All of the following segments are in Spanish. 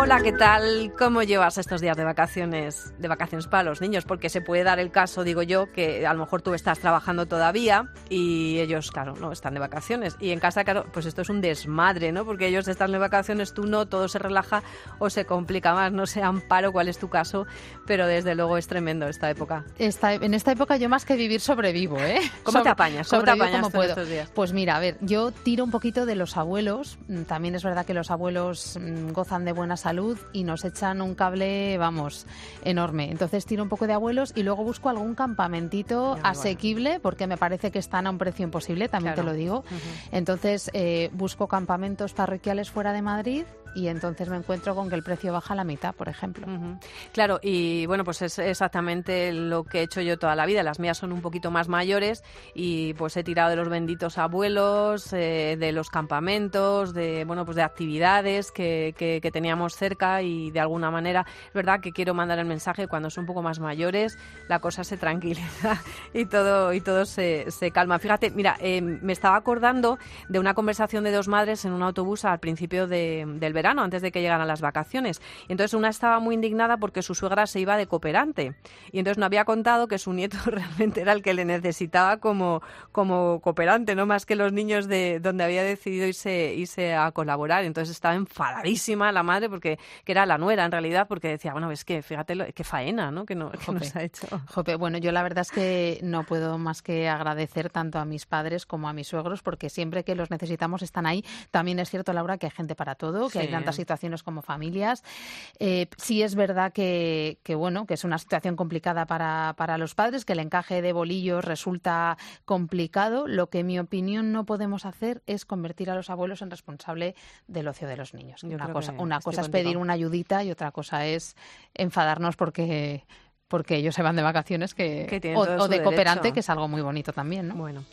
Hola, ¿qué tal? ¿Cómo llevas estos días de vacaciones, de vacaciones para los niños? Porque se puede dar el caso, digo yo, que a lo mejor tú estás trabajando todavía y ellos, claro, no están de vacaciones. Y en casa, claro, pues esto es un desmadre, ¿no? Porque ellos están de vacaciones, tú no, todo se relaja o se complica más. No sé, Amparo, cuál es tu caso, pero desde luego es tremendo esta época. en esta época yo más que vivir sobrevivo, ¿eh? ¿Cómo te apañas? ¿Cómo te apañas puedo. estos días? Pues mira, a ver, yo tiro un poquito de los abuelos. Mm, también es verdad que los abuelos mm, gozan de buena salud y nos echan un cable, vamos, enorme. Entonces tiro un poco de abuelos y luego busco algún campamentito asequible porque me parece que están a un precio imposible, también te lo digo. Entonces eh, busco campamentos parroquiales fuera de Madrid y entonces me encuentro con que el precio baja a la mitad, por ejemplo. Claro, y bueno, pues es exactamente lo que he hecho yo toda la vida. Las mías son un poquito más mayores y pues he tirado de los benditos abuelos, eh, de los campamentos, de bueno, pues de actividades que, que, teníamos cerca y de alguna manera es verdad que quiero mandar el mensaje cuando son un poco más mayores la cosa se tranquiliza y todo y todo se, se calma. Fíjate, mira, eh, me estaba acordando de una conversación de dos madres en un autobús al principio de, del verano, antes de que llegaran las vacaciones. Y entonces una estaba muy indignada porque su suegra se iba de cooperante. Y entonces no había contado que su nieto realmente era el que le necesitaba como, como cooperante, no más que los niños de donde había decidido irse, irse a colaborar. Entonces estaba enfadadísima la madre porque que era la nuera en realidad, porque decía, bueno, es que fíjate qué faena, ¿no? Que, no, que nos ha hecho. Jope, bueno, yo la verdad es que no puedo más que agradecer tanto a mis padres como a mis suegros porque siempre que los necesitamos están ahí. También es cierto, Laura, que hay gente para todo, que hay tantas situaciones como familias. Eh, sí es verdad que, bueno, que es una situación complicada para, para los padres, que el encaje de bolillos resulta complicado. Lo que en mi opinión no podemos hacer es convertir a los abuelos en responsable del ocio de los niños. una cosa, una cosa es pedir una ayudita y otra cosa es enfadarnos porque porque ellos se van de vacaciones que, o, de cooperante, que es algo muy bonito también, ¿no? Bueno.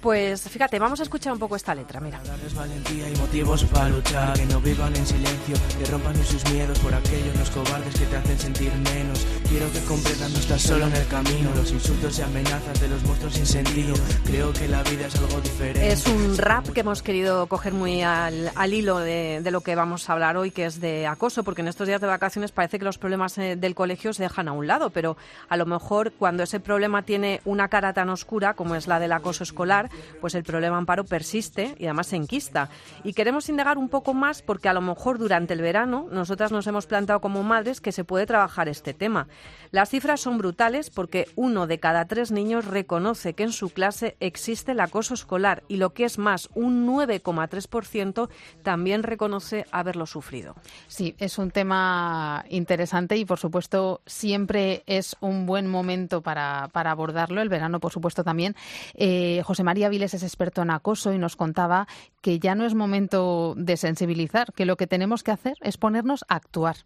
Pues fíjate, vamos a escuchar un poco esta letra, mira. Darles valentía y motivos para luchar, que no vivan en silencio, que rompan sus miedos por aquellos los cobardes que te hacen sentir menos. Quiero que comprendan no estás solo en el camino, los insultos y amenazas de los monstruos sin sentido. Creo que la vida es algo diferente. Es un rap que hemos querido coger muy al, hilo de, de, lo que vamos a hablar hoy, que es de acoso, porque en estos días de vacaciones parece que los problemas eh, del colegio se dejan a un lado, pero a lo mejor cuando ese problema tiene una cara tan oscura como es la del acoso escolar, pues el problema amparo persiste y además se enquista. Y queremos indagar un poco más porque a lo mejor durante el verano nosotras nos hemos planteado como madres que se puede trabajar este tema. Las cifras son brutales porque uno de cada tres niños reconoce que en su clase existe el acoso escolar y lo que es más, un 9,3% también reconoce haberlo sufrido. Sí, es un tema interesante y por supuesto siempre es un buen momento para, abordarlo. El verano, por supuesto, también. Eh, José María Viles es experto en acoso y nos contaba que ya no es momento de sensibilizar, que lo que tenemos que hacer es ponernos a actuar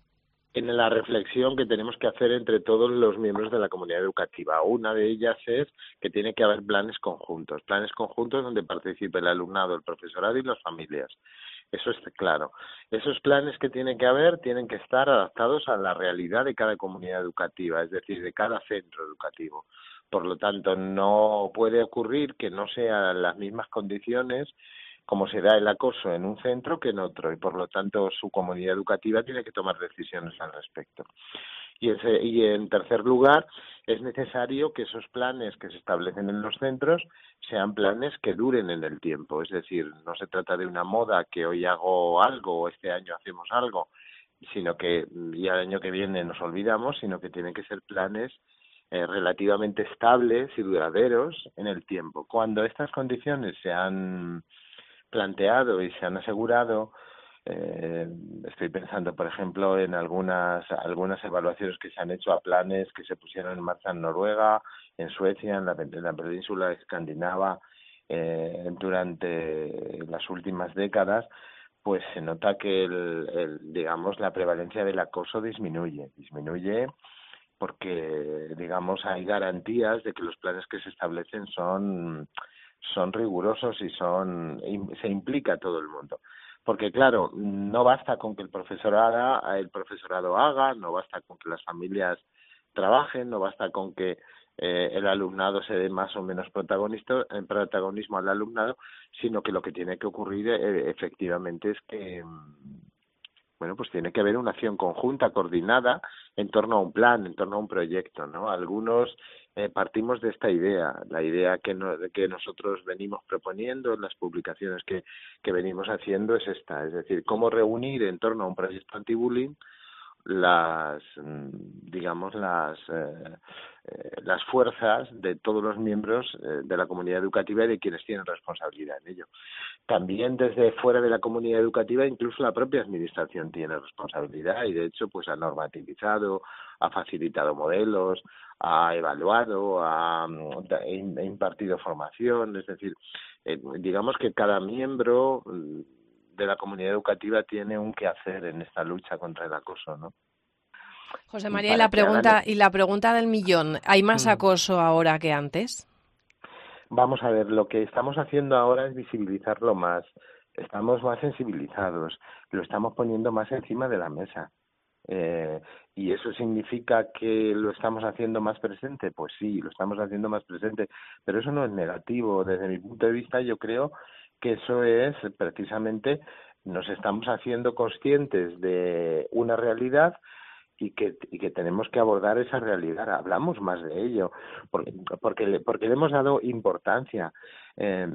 en la reflexión que tenemos que hacer entre todos los miembros de la comunidad educativa. Una de ellas es que tiene que haber planes conjuntos, planes conjuntos donde participe el alumnado, el profesorado y las familias. Eso es claro. Esos planes que tienen que haber tienen que estar adaptados a la realidad de cada comunidad educativa, es decir, de cada centro educativo. Por lo tanto, no puede ocurrir que no sean las mismas condiciones como se da el acoso en un centro que en otro y por lo tanto su comunidad educativa tiene que tomar decisiones al respecto. Y, y en tercer lugar, es necesario que esos planes que se establecen en los centros sean planes que duren en el tiempo. Es decir, no se trata de una moda que hoy hago algo o este año hacemos algo, sino que ya el año que viene nos olvidamos, sino que tienen que ser planes eh, relativamente estables y duraderos en el tiempo. Cuando estas condiciones se han planteado y se han asegurado, eh, estoy pensando, por ejemplo, en algunas algunas evaluaciones que se han hecho a planes que se pusieron en marcha en Noruega, en Suecia, en la, península escandinava eh, durante las últimas décadas, pues se nota que el, digamos la prevalencia del acoso disminuye, disminuye porque digamos hay garantías de que los planes que se establecen son son rigurosos y son se implica todo el mundo. Porque claro no basta con que el profesorado el profesorado haga no basta con que las familias trabajen no basta con que eh, el alumnado se dé más o menos protagonista, en protagonismo al alumnado, sino que lo que tiene que ocurrir eh, efectivamente es que bueno, pues tiene que haber una acción conjunta, coordinada, en torno a un plan, en torno a un proyecto, ¿no? Algunos eh, partimos de esta idea, la idea que, no, que nosotros venimos proponiendo en las publicaciones que, que venimos haciendo es esta, es decir, cómo reunir en torno a un proyecto anti-bullying las mm, digamos las eh, eh, las fuerzas de todos los miembros eh, de la comunidad educativa y de quienes tienen responsabilidad en ello. También desde fuera de la comunidad educativa incluso la propia administración tiene responsabilidad y de hecho pues ha normativizado, ha facilitado modelos, ha evaluado, ha, mm, impartido formación, es decir, digamos que cada miembro mm, de la comunidad educativa tiene un quehacer en esta lucha contra el acoso, ¿no? José María, y la pregunta y la pregunta del millón, ¿hay más mm. acoso ahora que antes? Vamos a ver, lo que estamos haciendo ahora es visibilizarlo más. Estamos más sensibilizados, lo estamos poniendo más encima de la mesa. Eh, ¿Y eso significa que lo estamos haciendo más presente? Pues sí, lo estamos haciendo más presente, pero eso no es negativo. Desde mi punto de vista, yo creo que eso es precisamente nos estamos haciendo conscientes de una realidad y que, y que tenemos que abordar esa realidad. Hablamos más de ello porque, porque, porque le hemos dado importancia. Eh,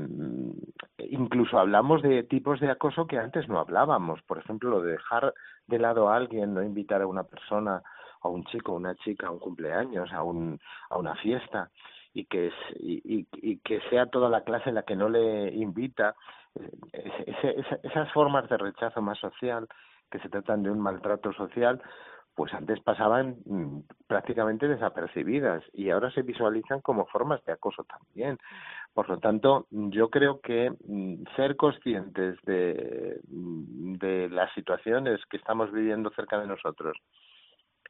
incluso hablamos de tipos de acoso que antes no hablábamos. Por ejemplo, lo de dejar de lado a alguien, no invitar a una persona, a un chico, a una chica, a un cumpleaños, a, un, a una fiesta y que, y, y, que sea toda la clase la que no le invita, eh, esas formas de rechazo más social, que se tratan de un maltrato social, pues antes pasaban mm, prácticamente desapercibidas y ahora se visualizan como formas de acoso también. Por lo tanto, yo creo que mm, ser conscientes de, mm, de las situaciones que estamos viviendo cerca de nosotros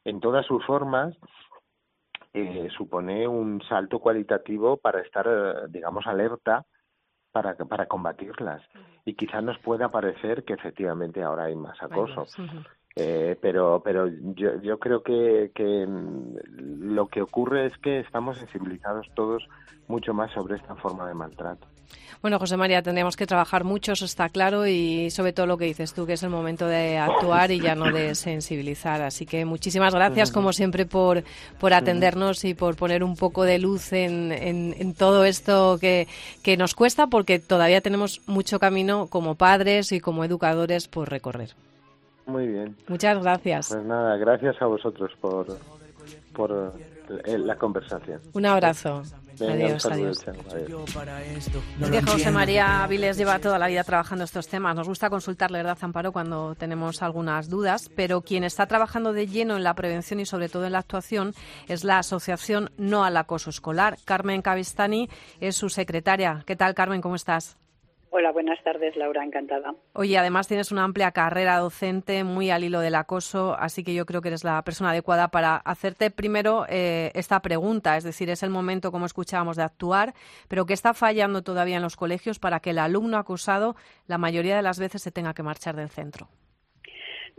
en todas sus formas eh, supone un salto cualitativo para estar, eh, digamos, alerta para, para combatirlas. Y quizás nos pueda parecer que efectivamente ahora hay más acoso. Eh, pero pero yo, creo que, que lo que ocurre es que estamos sensibilizados todos mucho más sobre esta forma de maltrato. Bueno, José María, tendríamos que trabajar mucho, eso está claro, y sobre todo lo que dices tú, que es el momento de actuar y ya no de sensibilizar. Así que muchísimas gracias, como siempre, por, por atendernos y por poner un poco de luz en, todo esto que nos cuesta, porque todavía tenemos mucho camino como padres y como educadores por recorrer. Muy bien. Muchas gracias. Pues nada, gracias a vosotros por, por la conversación. Un abrazo adiós, adiós. Es que José María Viles lleva toda la vida trabajando estos temas. Nos gusta consultarle, ¿verdad, Amparo, cuando tenemos algunas dudas? Pero quien está trabajando de lleno en la prevención y sobre todo en la actuación es la Asociación No al Acoso Escolar. Carmen Cavistani es su secretaria. ¿Qué tal, Carmen? ¿Cómo estás? Hola, buenas tardes, Laura, encantada. Oye, además tienes una amplia carrera docente, muy al hilo del acoso, así que yo creo que eres la persona adecuada para hacerte primero eh, esta pregunta, es decir, es el momento, como escuchábamos, de actuar, pero ¿qué está fallando todavía en los colegios para que el alumno acusado la mayoría de las veces se tenga que marchar del centro?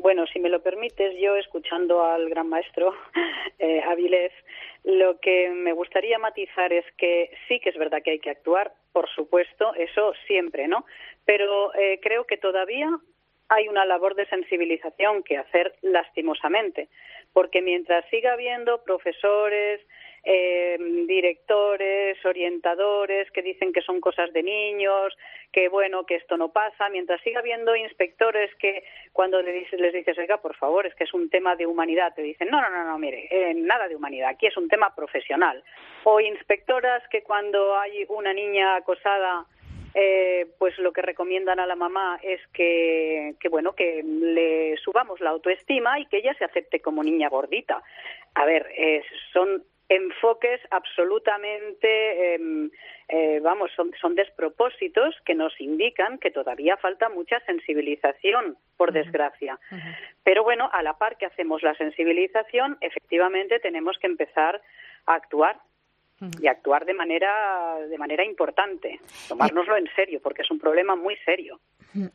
Bueno, si me lo permites, yo escuchando al gran maestro eh, Avilés, lo que me gustaría matizar es que sí que es verdad que hay que actuar, por supuesto, eso siempre, ¿no? Pero eh, creo que todavía hay una labor de sensibilización que hacer lastimosamente, porque mientras siga habiendo profesores, eh, directores, orientadores que dicen que son cosas de niños, que bueno, que esto no pasa, mientras siga habiendo inspectores que cuando les dices, les dices, oiga, por favor, es que es un tema de humanidad, te dicen, no, no, no, no, mire, eh, nada de humanidad, aquí es un tema profesional. O inspectoras que cuando hay una niña acosada eh, pues lo que recomiendan a la mamá es que, que, bueno que le subamos la autoestima y que ella se acepte como niña gordita. A ver, son enfoques absolutamente, em, eh, vamos, son, son, despropósitos que nos indican que todavía falta mucha sensibilización, por desgracia. Pero bueno, a la par que hacemos la sensibilización, efectivamente tenemos que empezar a actuar y actuar de manera de manera importante, tomárnoslo en serio, porque es un problema muy serio.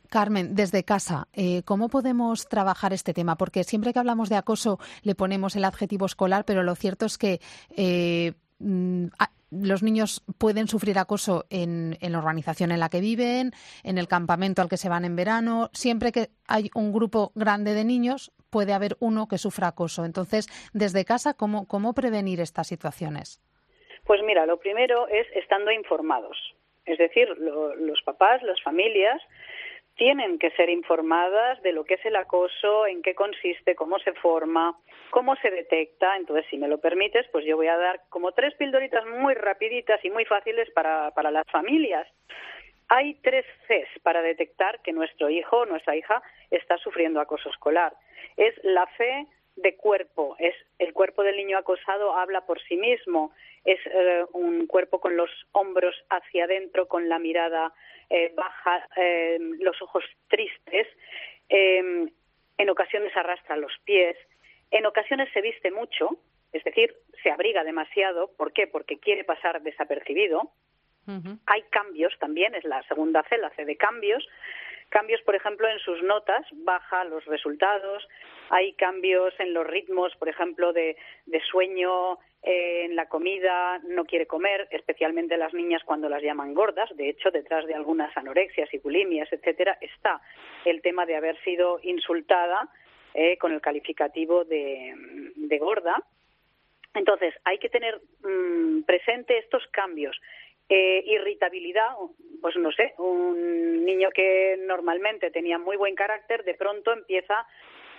Carmen, desde casa, eh, ¿cómo podemos trabajar este tema? Porque siempre que hablamos de acoso le ponemos el adjetivo escolar, pero lo cierto es que eh, mm, los niños pueden sufrir acoso en, la organización en la que viven, en el campamento al que se van en verano. Siempre que hay un grupo grande de niños, puede haber uno que sufra acoso. Entonces, desde casa, ¿cómo, cómo prevenir estas situaciones? Pues mira, lo primero es estando informados. Es decir, los papás, las familias, tienen que ser informadas de lo que es el acoso, en qué consiste, cómo se forma, cómo se detecta. Entonces, si me lo permites, pues yo voy a dar como tres pildoritas muy rapiditas y muy fáciles para, para las familias. Hay tres Cs para detectar que nuestro hijo o nuestra hija está sufriendo acoso escolar. Es la C de cuerpo, es el cuerpo del niño acosado habla por sí mismo, es eh, un cuerpo con los hombros hacia adentro, con la mirada eh, baja, eh, los ojos tristes, em, en ocasiones arrastra los pies, en ocasiones se viste mucho, es decir, se abriga demasiado, ¿por qué? Porque quiere pasar desapercibido. Hay cambios también, es la segunda C, la C de cambios, cambios, por ejemplo, en sus notas, baja los resultados, hay cambios en los ritmos, por ejemplo, de, sueño, eh, en la comida, no quiere comer, especialmente las niñas cuando las llaman gordas. De hecho, detrás de algunas anorexias y bulimias, etcétera, está el tema de haber sido insultada eh, con el calificativo de, gorda. Entonces, hay que tener mm, presente estos cambios. Eh, irritabilidad, pues no sé, un niño que normalmente tenía muy buen carácter, de pronto empieza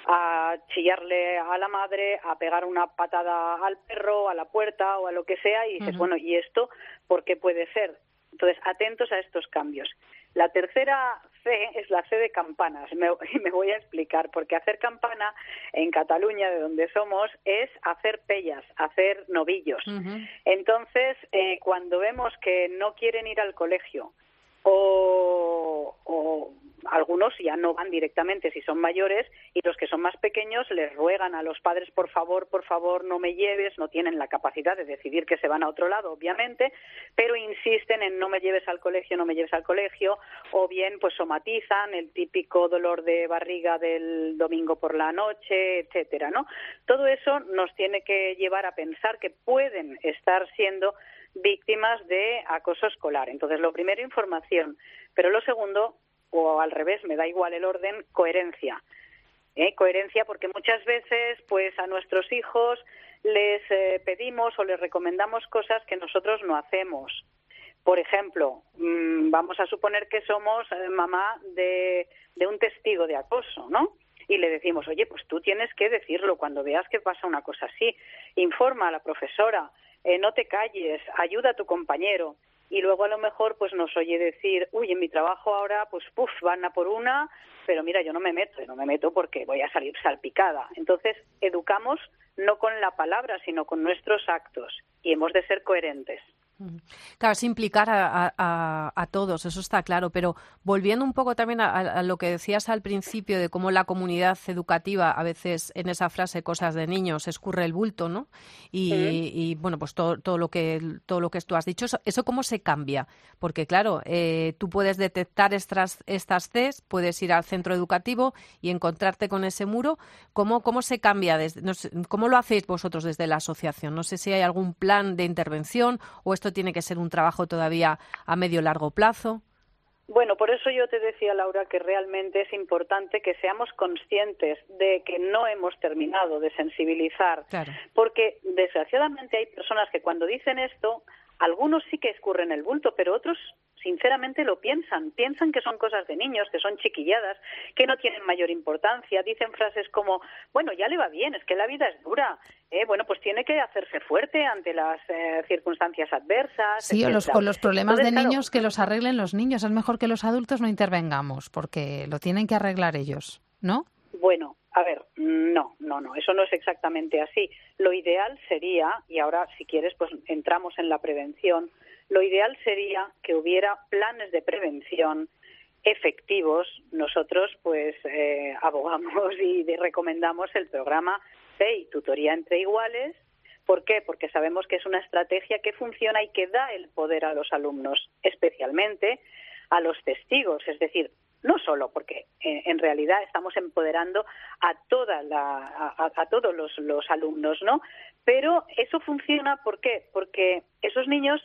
a chillarle a la madre, a pegar una patada al perro, a la puerta o a lo que sea, y dices, bueno, ¿y esto por qué puede ser? Entonces, atentos a estos cambios. La tercera C es la C de campanas. Me, me voy a explicar, porque hacer campana en Cataluña, de donde somos, es hacer pellas, hacer novillos. Entonces, eh, cuando vemos que no quieren ir al colegio o, o algunos ya no van directamente si son mayores y los que son más pequeños les ruegan a los padres por favor, por favor no me lleves, no tienen la capacidad de decidir que se van a otro lado, obviamente, pero insisten en no me lleves al colegio, no me lleves al colegio, o bien pues somatizan el típico dolor de barriga del domingo por la noche, etcétera, ¿no? Todo eso nos tiene que llevar a pensar que pueden estar siendo víctimas de acoso escolar. Entonces, lo primero, información, pero lo segundo, o al revés, me da igual el orden, coherencia. ¿Eh? Coherencia porque muchas veces pues a nuestros hijos les eh, pedimos o les recomendamos cosas que nosotros no hacemos. Por ejemplo, mm, vamos a suponer que somos eh, mamá de, de un testigo de acoso, ¿no? y le decimos, oye, pues tú tienes que decirlo cuando veas que pasa una cosa así, informa a la profesora, eh, no te calles, ayuda a tu compañero y luego a lo mejor pues nos oye decir, uy, en mi trabajo ahora pues puf, van a por una, pero mira, yo no me meto, no me meto porque voy a salir salpicada. Entonces, educamos no con la palabra, sino con nuestros actos y hemos de ser coherentes. Claro, es implicar a, todos, eso está claro, pero volviendo un poco también a, lo que decías al principio de cómo la comunidad educativa a veces en esa frase cosas de niños escurre el bulto, ¿no? Y, bueno, pues todo, todo, lo que todo lo que tú has dicho, eso, cómo se cambia, porque claro, eh, tú puedes detectar estas estas Cs, puedes ir al centro educativo y encontrarte con ese muro, ¿cómo cómo se cambia? Desde, ¿Cómo lo hacéis vosotros desde la asociación? No sé si hay algún plan de intervención o esto tiene que ser un trabajo todavía a medio largo plazo? Bueno, por eso yo te decía, Laura, que realmente es importante que seamos conscientes de que no hemos terminado de sensibilizar, porque desgraciadamente hay personas que cuando dicen esto, algunos sí que escurren el bulto, pero otros sinceramente lo piensan. Piensan que son cosas de niños, que son chiquilladas, que no tienen mayor importancia. Dicen frases como, bueno, ya le va bien, es que la vida es dura. ¿eh? bueno, pues tiene que hacerse fuerte ante las eh, circunstancias adversas. Sí, o los, problemas de niños que los arreglen los niños. Es mejor que los adultos no intervengamos, porque lo tienen que arreglar ellos, ¿no? Bueno, a ver, no, no, no, eso no es exactamente así. Lo ideal sería, y ahora si quieres, pues entramos en la prevención, lo ideal sería que hubiera planes de prevención efectivos. Nosotros, pues, eh, abogamos y recomendamos el programa PEI, Tutoría entre Iguales. ¿Por qué? Porque sabemos que es una estrategia que funciona y que da el poder a los alumnos, especialmente a los testigos, es decir, no solo porque eh, en realidad estamos empoderando a toda la, a, todos los, los, alumnos, ¿no? Pero eso funciona ¿por qué? Porque esos niños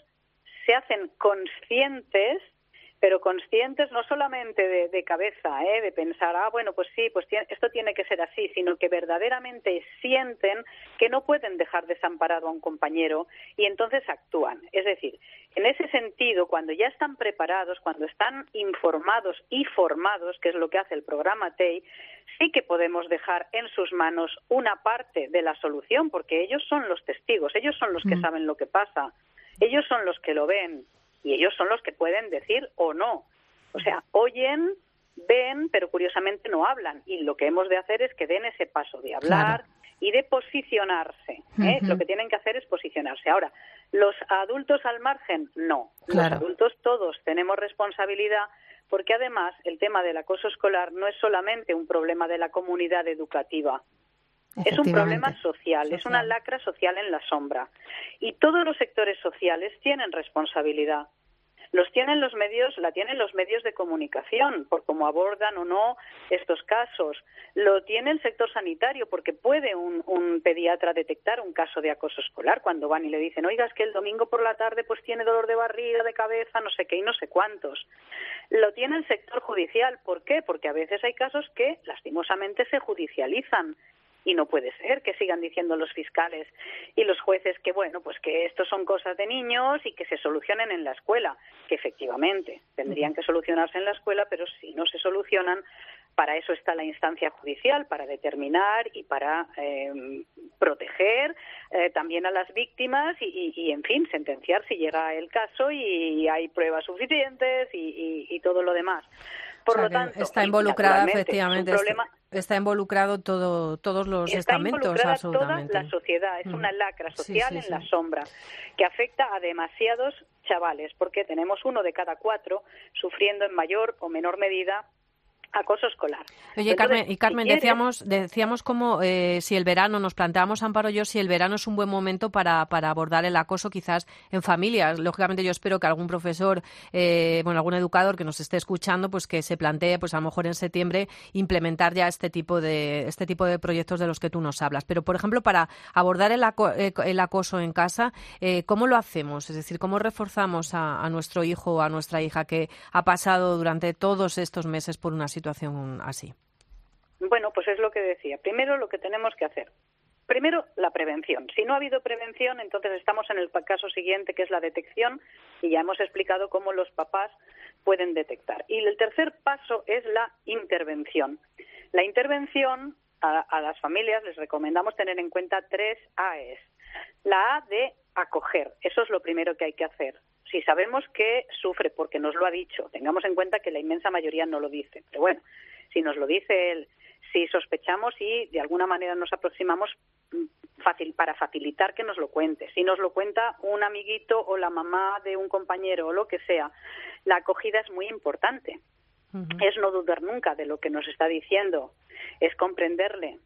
se hacen conscientes pero conscientes no solamente de, cabeza, ¿eh? de pensar, ah, bueno, pues sí, pues esto tiene que ser así, sino que verdaderamente sienten que no pueden dejar desamparado a un compañero y entonces actúan. Es decir, en ese sentido, cuando ya están preparados, cuando están informados y formados, que es lo que hace el programa TEI, sí que podemos dejar en sus manos una parte de la solución, porque ellos son los testigos, ellos son los que mm. saben lo que pasa, ellos son los que lo ven, y ellos son los que pueden decir o no. O sea, oyen, ven, pero curiosamente no hablan. Y lo que hemos de hacer es que den ese paso de hablar y de posicionarse. ¿eh? Lo que tienen que hacer es posicionarse. Ahora, los adultos al margen, no. Los adultos todos tenemos responsabilidad porque además el tema del acoso escolar no es solamente un problema de la comunidad educativa, es un problema social, es una lacra social en la sombra. Y todos los sectores sociales tienen responsabilidad. Los tienen los medios, la tienen los medios de comunicación, por cómo abordan o no estos casos. Lo tiene el sector sanitario, porque puede un, un, pediatra detectar un caso de acoso escolar cuando van y le dicen, oiga, es que el domingo por la tarde pues tiene dolor de barriga, de cabeza, no sé qué y no sé cuántos. Lo tiene el sector judicial. ¿Por qué? Porque a veces hay casos que lastimosamente se judicializan y no puede ser que sigan diciendo los fiscales y los jueces que bueno pues que esto son cosas de niños y que se solucionen en la escuela que efectivamente tendrían que solucionarse en la escuela pero si no se solucionan para eso está la instancia judicial, para determinar y para eh, proteger eh, también a las víctimas y, en fin, sentenciar si llega el caso y hay pruebas suficientes y, todo lo demás. Por lo tanto, está involucrada efectivamente. Está involucrado todo, todos los está estamentos, absolutamente. Toda la sociedad, es una mm. lacra social en la sombra que afecta a demasiados chavales, porque tenemos uno de cada cuatro sufriendo en mayor o menor medida acoso escolar. Oye, Carmen, y Carmen, decíamos, decíamos como eh, si el verano, nos planteamos, Amparo yo, si el verano es un buen momento para, para abordar el acoso quizás en familias. Lógicamente yo espero que algún profesor, eh, bueno, algún educador que nos esté escuchando, pues que se plantee, pues a lo mejor en septiembre, implementar ya este tipo de, este tipo de proyectos de los que tú nos hablas. Pero, por ejemplo, para abordar el, eh, el acoso en casa, ¿cómo lo hacemos? Es decir, ¿cómo reforzamos a, a nuestro hijo o a nuestra hija que ha pasado durante todos estos meses por una situación Bueno, pues es lo que decía. Primero lo que tenemos que hacer. Primero, la prevención. Si no ha habido prevención, entonces estamos en el caso siguiente, que es la detección, y ya hemos explicado cómo los papás pueden detectar. Y el tercer paso es la intervención. La intervención a, a las familias les recomendamos tener en cuenta tres A's. La A de acoger, eso es lo primero que hay que hacer si sabemos que sufre porque nos lo ha dicho, tengamos en cuenta que la inmensa mayoría no lo dice, pero bueno, si nos lo dice él, si sospechamos y de alguna manera nos aproximamos mm, fácil, para facilitar que nos lo cuente. Si nos lo cuenta un amiguito o la mamá de un compañero o lo que sea, la acogida es muy importante. Es no dudar nunca de lo que nos está diciendo, es comprenderle,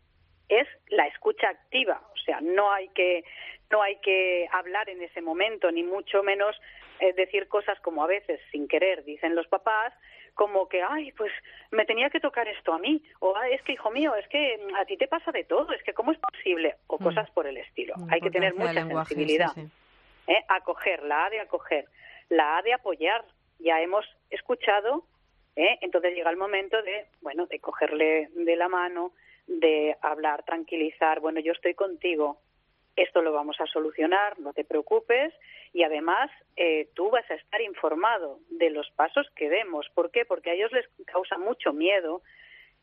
es la escucha activa, o sea, no hay que no hay que hablar en ese momento ni mucho menos es decir cosas como a veces sin querer dicen los papás, como que, ay, pues me tenía que tocar esto a mí, o es que, hijo mío, es que a ti te pasa de todo, es que cómo es posible, o mm. cosas por el estilo. Hay que tener mucha sensibilidad. ¿eh? Acoger, la A de acoger, la A de apoyar. Ya hemos escuchado, ¿eh? entonces llega el momento de, bueno, de cogerle de la mano, de hablar, tranquilizar, bueno, yo estoy contigo, esto lo vamos a solucionar, no te preocupes y además eh, tú vas a estar informado de los pasos que demos. ¿Por qué? Porque a ellos les causa mucho miedo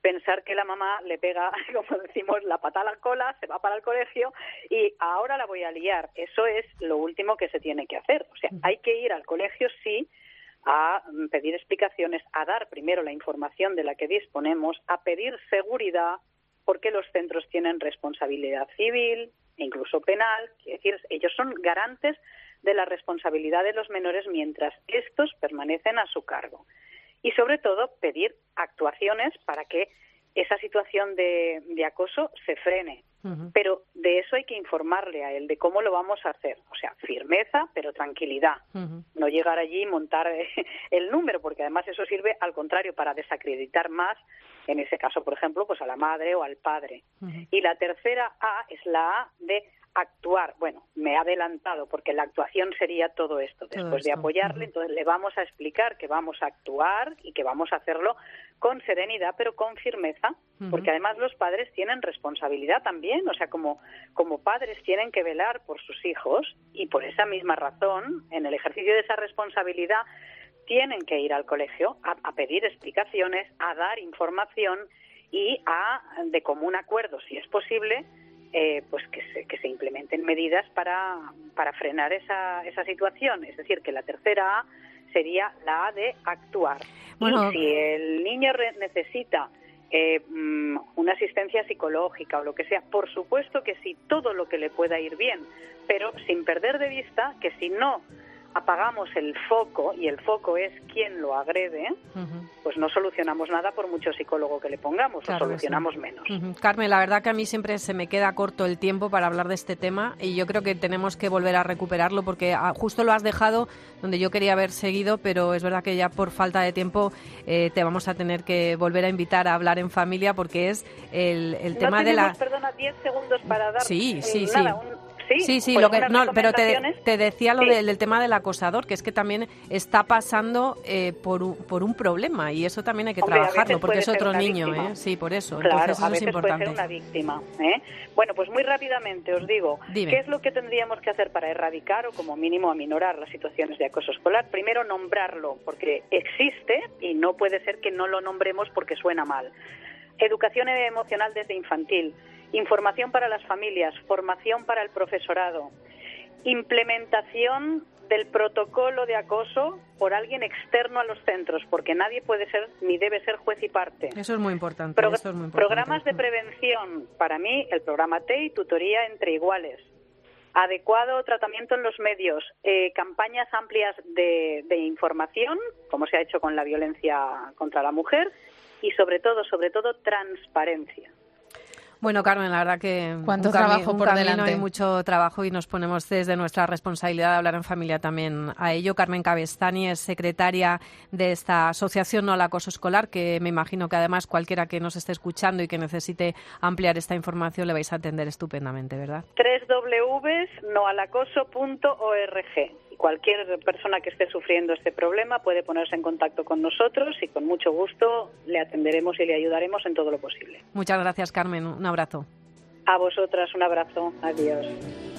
pensar que la mamá le pega, como decimos, la pata a la cola, se va para el colegio y ahora la voy a liar. Eso es lo último que se tiene que hacer. O sea, hay que ir al colegio sí a pedir explicaciones, a dar primero la información de la que disponemos, a pedir seguridad, porque los centros tienen responsabilidad civil e incluso penal, es decir, ellos son garantes de la responsabilidad de los menores mientras estos permanecen a su cargo. Y sobre todo pedir actuaciones para que esa situación de, acoso se frene. Pero de eso hay que informarle a él, de cómo lo vamos a hacer. O sea, firmeza, pero tranquilidad. No llegar allí y montar el número, porque además eso sirve al contrario para desacreditar más, en ese caso, por ejemplo, pues a la madre o al padre. Y la tercera A es la A de actuar. Bueno, me ha adelantado porque la actuación sería todo esto. Después de apoyarle, entonces le vamos a explicar que vamos a actuar y que vamos a hacerlo con serenidad, pero con firmeza, porque además los padres tienen responsabilidad también, o sea, como, como padres tienen que velar por sus hijos y por esa misma razón, en el ejercicio de esa responsabilidad, tienen que ir al colegio a, a pedir explicaciones, a dar información y a, de común acuerdo, si es posible, eh, pues que se, que se implementen medidas para, para frenar esa, esa situación. Es decir, que la tercera A sería la A de actuar. Bueno, y si el niño necesita eh, mm, una asistencia psicológica o lo que sea, por supuesto que sí, todo lo que le pueda ir bien, pero sin perder de vista que si no apagamos el foco y el foco es quien lo agrede, pues no solucionamos nada por mucho psicólogo que le pongamos, lo solucionamos menos. Carmen, la verdad que a mí siempre se me queda corto el tiempo para hablar de este tema y yo creo que tenemos que volver a recuperarlo porque ah, justo lo has dejado donde yo quería haber seguido, pero es verdad que ya por falta de tiempo eh, te vamos a tener que volver a invitar a hablar en familia porque es el, el tema de la... Perdona, 10 segundos para dar sí, sí, sí. Sí, sí, lo que, no, pero te, decía lo del, tema del acosador, que es que también está pasando eh, por, un, por un problema y eso también hay que trabajarlo porque es otro niño, ¿eh? Sí, por eso. Claro, a veces Puede ser una víctima. ¿eh? Bueno, pues muy rápidamente os digo, ¿qué es lo que tendríamos que hacer para erradicar o como mínimo aminorar las situaciones de acoso escolar? Primero, nombrarlo, porque existe y no puede ser que no lo nombremos porque suena mal. Educación emocional desde infantil información para las familias, formación para el profesorado, implementación del protocolo de acoso por alguien externo a los centros, porque nadie puede ser ni debe ser juez y parte. Eso es muy importante. Programas de prevención, para mí el programa TEI, tutoría entre iguales. Adecuado tratamiento en los medios, eh, campañas amplias de, de información, como se ha hecho con la violencia contra la mujer, y sobre todo, sobre todo, transparencia. Bueno, Carmen, la verdad que ¿Cuánto trabajo por delante? hay mucho trabajo y nos ponemos desde nuestra responsabilidad de hablar en familia también a ello. Carmen Cabestani es secretaria de esta asociación No al Acoso Escolar, que me imagino que además cualquiera que nos esté escuchando y que necesite ampliar esta información le vais a atender estupendamente, ¿verdad? www.noalacoso.org cualquier persona que esté sufriendo este problema puede ponerse en contacto con nosotros y con mucho gusto le atenderemos y le ayudaremos en todo lo posible. Muchas gracias, Carmen. Un abrazo. A vosotras un abrazo. Adiós.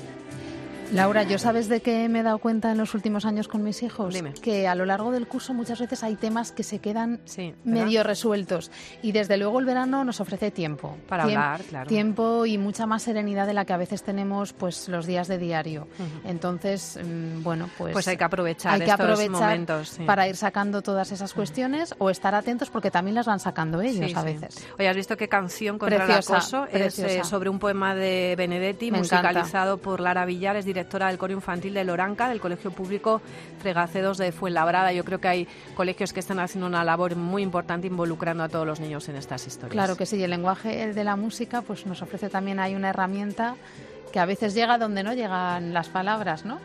Laura, ¿yo sabes de qué me he dado cuenta en los últimos años con mis hijos? Dime. Que a lo largo del curso muchas veces hay temas que se quedan medio resueltos. Y desde luego el verano nos ofrece tiempo. Para hablar, claro. Tiempo y mucha más serenidad de la que a veces tenemos pues los días de diario. Entonces, mm, bueno, pues... Pues hay que aprovechar hay que aprovechar momentos. Para ir sacando todas esas cuestiones o estar atentos porque también las van sacando ellos a veces. Oye, ¿has visto qué canción contra el acoso? Es eh, sobre un poema de Benedetti musicalizado por Lara Villar, es directora del coro infantil de Loranca, del Colegio Público Fregacedos de Fuenlabrada. Yo creo que hay colegios que están haciendo una labor muy importante involucrando a todos los niños en estas historias. Claro que sí, el lenguaje de la música pues nos ofrece también hay una herramienta que a veces llega donde no llegan las palabras, ¿no?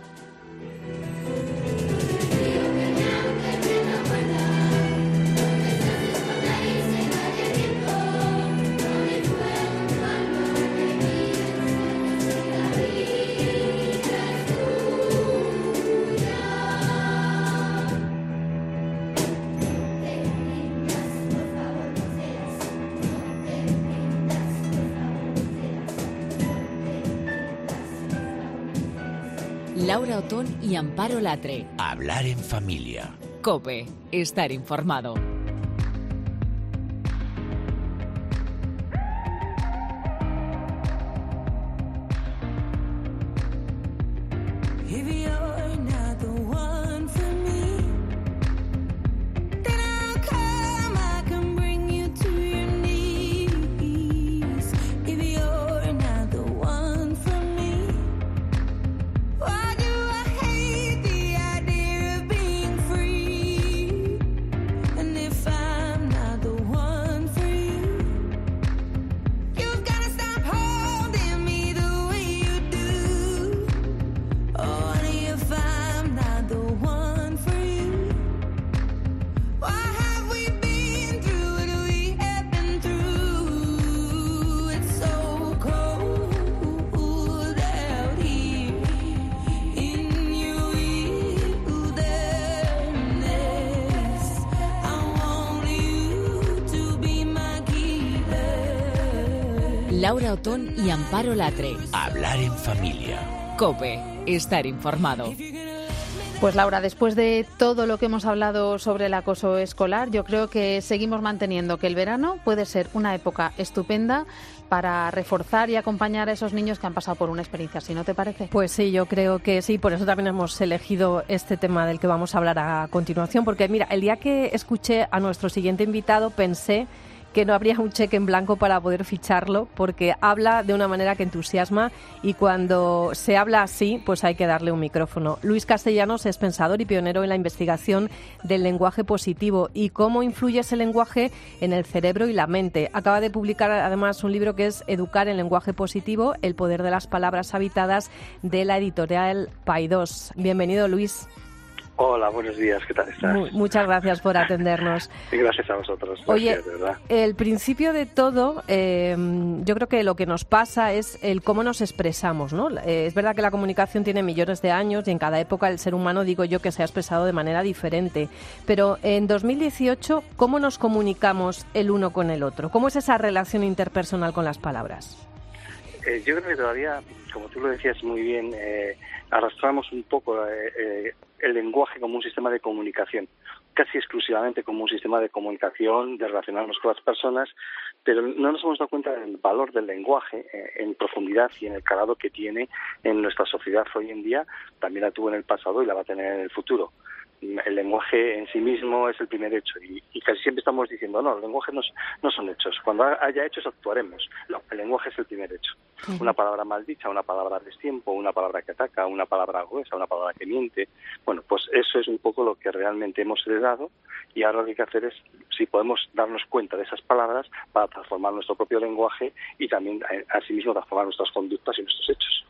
Laura Otón y Amparo Latre. Hablar en familia. Cope, estar informado. Otón y Amparo Latre. Hablar en familia. Cope, estar informado. Pues Laura, después de todo lo que hemos hablado sobre el acoso escolar, yo creo que seguimos manteniendo que el verano puede ser una época estupenda para reforzar y acompañar a esos niños que han pasado por una experiencia así, ¿no te parece? Pues sí, yo creo que sí, por eso también hemos elegido este tema del que vamos a hablar a continuación, porque mira, el día que escuché a nuestro siguiente invitado pensé que no habría un cheque en blanco para poder ficharlo, porque habla de una manera que entusiasma y cuando se habla así, pues hay que darle un micrófono. Luis Castellanos es pensador y pionero en la investigación del lenguaje positivo y cómo influye ese lenguaje en el cerebro y la mente. Acaba de publicar además un libro que es Educar en lenguaje positivo, el poder de las palabras habitadas de la editorial Paidós. Bienvenido, Luis. Hola, buenos días, ¿qué tal estás? muchas gracias por atendernos. gracias a vosotros. Oye, el principio de todo, em, yo creo que lo que nos pasa es el cómo nos expresamos, ¿no? Eh, es verdad que la comunicación tiene millones de años y en cada época el ser humano, digo yo, que se ha expresado de manera diferente. Pero en 2018, ¿cómo nos comunicamos el uno con el otro? ¿Cómo es esa relación interpersonal con las palabras? Eh, yo creo que todavía, como tú lo decías muy bien, eh, arrastramos un poco el lenguaje como un sistema de comunicación, casi exclusivamente como un sistema de comunicación, de relacionarnos con las personas, pero no nos hemos dado cuenta del valor del lenguaje eh, en profundidad y en el calado que tiene en nuestra sociedad hoy en día, también la tuvo en el pasado y la va a tener en el futuro el lenguaje en sí mismo es el primer hecho y, casi siempre estamos diciendo no, los lenguajes no, son hechos. Cuando haya hechos actuaremos. No, el lenguaje es el primer hecho. Una palabra mal dicha, una palabra a destiempo, una palabra que ataca, una palabra gruesa, una palabra que miente. Bueno, pues eso es un poco lo que realmente hemos heredado y ahora lo que hay que hacer es si podemos darnos cuenta de esas palabras para transformar nuestro propio lenguaje y también eh, asimismo transformar nuestras conductas y nuestros hechos.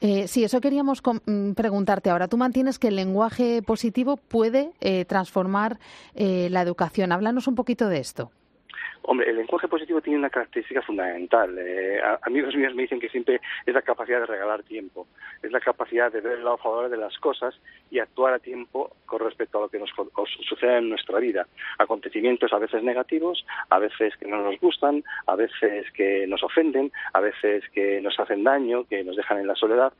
Eh, sí, eso queríamos mm, preguntarte ahora. Tú mantienes que el lenguaje positivo puede eh, transformar eh, la educación. Háblanos un poquito de esto. Hombre, el lenguaje positivo tiene una característica fundamental. Eh, amigos míos me dicen que siempre es la capacidad de regalar tiempo, es la capacidad de ver el lado favorable de las cosas y actuar a tiempo con respecto a lo que nos sucede en nuestra vida. Acontecimientos a veces negativos, a veces que no nos gustan, a veces que nos ofenden, a veces que nos hacen daño, que nos dejan en la soledad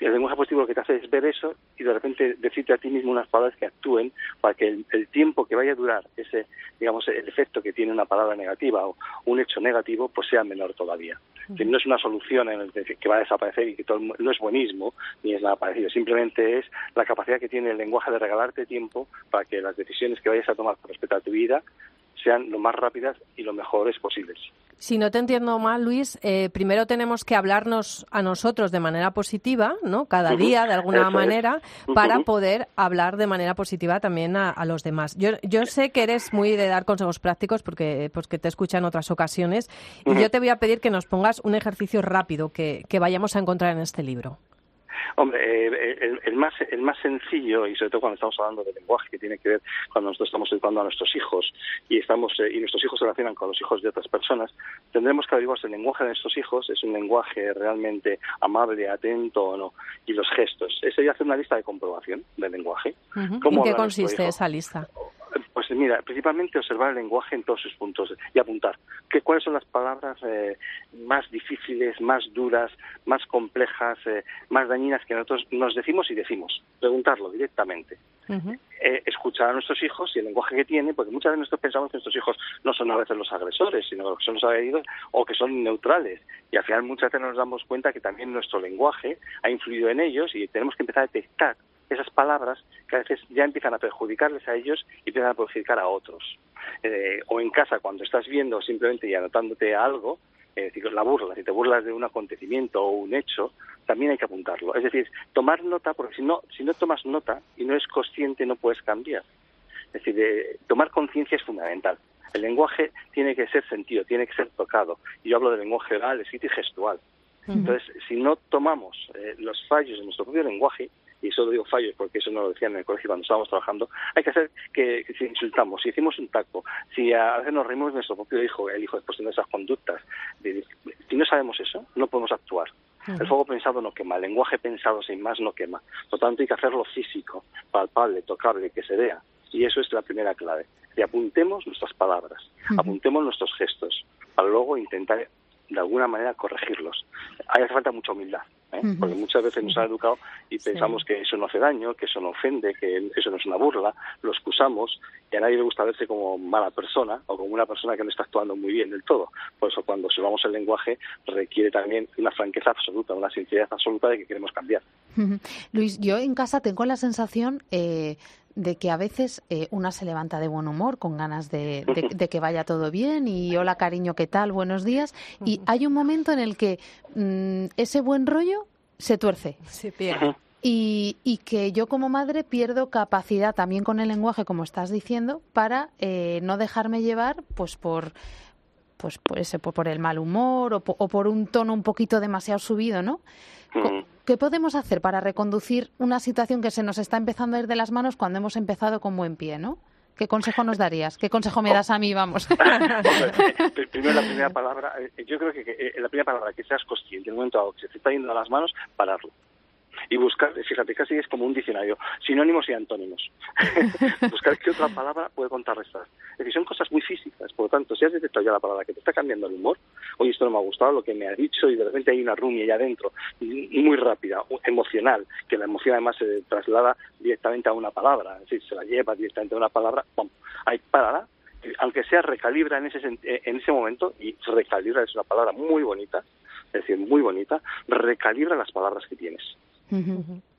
el lenguaje positivo lo que te hace es ver eso y de repente decirte a ti mismo unas palabras que actúen para que el, tiempo que vaya a durar ese, digamos, el efecto que tiene una palabra negativa o un hecho negativo, pues sea menor todavía. no es una solución en el que va a desaparecer y que todo, no es buenismo ni es nada parecido. Simplemente es la capacidad que tiene el lenguaje de regalarte tiempo para que las decisiones que vayas a tomar con respecto a tu vida sean lo más rápidas y lo mejores posibles. Si no te entiendo mal, Luis, eh, primero tenemos que hablarnos a nosotros de manera positiva, ¿no? Cada día, de alguna manera, para poder hablar de manera positiva también a, los demás. Yo, yo sé que eres muy de dar consejos prácticos porque pues, que te escuchan en otras ocasiones y yo te voy a pedir que nos pongas un ejercicio rápido que vayamos a encontrar en este libro. Hombre, eh, el, más, el más sencillo, y sobre todo cuando estamos hablando de lenguaje, que tiene que ver cuando nosotros estamos educando a nuestros hijos y, estamos, eh, y nuestros hijos se relacionan con los hijos de otras personas, tendremos que averiguar si el lenguaje de nuestros hijos es un lenguaje realmente amable, atento o no. Y los gestos. Ese ya hace una lista de comprobación del lenguaje. ¿En qué consiste esa lista? Pues mira, principalmente observar el lenguaje en todos sus puntos y apuntar que cuáles son las palabras eh, más difíciles, más duras, más complejas, eh, más dañinas que nosotros nos decimos y decimos. Preguntarlo directamente. Eh, escuchar a nuestros hijos y el lenguaje que tienen, porque muchas veces nosotros pensamos que nuestros hijos no son a veces los agresores, sino que son los agredidos o que son neutrales. Y al final muchas veces nos damos cuenta que también nuestro lenguaje ha influido en ellos y tenemos que empezar a detectar esas palabras que a veces ya empiezan a perjudicarles a ellos y empiezan a perjudicar a otros. Eh, o en casa, cuando estás viendo simplemente y anotándote algo, es decir, la burla, si te burlas de un acontecimiento o un hecho, también hay que apuntarlo. Es decir, tomar nota, porque si no, si no tomas nota y no eres consciente, no puedes cambiar. Es decir, tomar conciencia es fundamental. El lenguaje tiene que ser sentido, tiene que ser tocado. Y yo hablo de lenguaje oral, escrito y gestual. Entonces, si no tomamos eh, los fallos de nuestro propio lenguaje, y solo digo fallos porque eso no lo decían en el colegio cuando estábamos trabajando, hay que hacer que, si insultamos, si hicimos un taco, si a veces nos reímos de nuestro propio hijo, el hijo después de esas conductas, si no sabemos eso, no podemos actuar. El fuego pensado no quema, el lenguaje pensado sin más no quema. Por lo tanto, hay que hacerlo físico, palpable, tocable, que se vea. Y eso es la primera clave. Y apuntemos nuestras palabras, apuntemos nuestros gestos, para luego intentar de alguna manera corregirlos. Hay hace falta mucha humildad, ¿eh? porque muchas veces nos han educado y pensamos que eso no hace daño, que eso no ofende, que eso no es una burla, lo excusamos y a nadie le gusta verse como mala persona o como una persona que no está actuando muy bien del todo. Por eso cuando observamos el lenguaje requiere también una franqueza absoluta, una sinceridad absoluta de que queremos cambiar. Luis, yo en casa tengo la sensación eh, de que a veces eh, una se levanta de buen humor, con ganas de, que vaya todo bien y hola cariño, ¿qué tal? Buenos días. Y hay un momento en el que mm, ese buen rollo se tuerce. Se pierde. Y, y, que yo como madre pierdo capacidad también con el lenguaje, como estás diciendo, para eh, no dejarme llevar pues por pues por, ese, por el mal humor o, o por un tono un poquito demasiado subido, ¿no? ¿Qué podemos hacer para reconducir una situación que se nos está empezando a ir de las manos cuando hemos empezado con buen pie, ¿no? ¿Qué consejo nos darías? ¿Qué consejo me das a mí? Vamos. Primero, la primera palabra, eh, yo creo que, eh, la primera palabra, que seas consciente, en el momento dado que se te está yendo a las manos, pararlo y buscar, fíjate, casi es como un diccionario, sinónimos y antónimos. buscar qué otra palabra puede contrarrestar. Es decir, son cosas muy físicas, por lo tanto, si has detectado ya la palabra que te está cambiando el humor, oye, esto no me ha gustado, lo que me ha dicho, y de repente hay una rumia allá adentro, muy rápida, emocional, que la emoción además se traslada directamente a una palabra, es decir, se la lleva directamente a una palabra, ¡pum! Hay parada, aunque sea recalibra en ese, en ese momento, y recalibra es una palabra muy bonita, es decir, muy bonita, recalibra las palabras que tienes.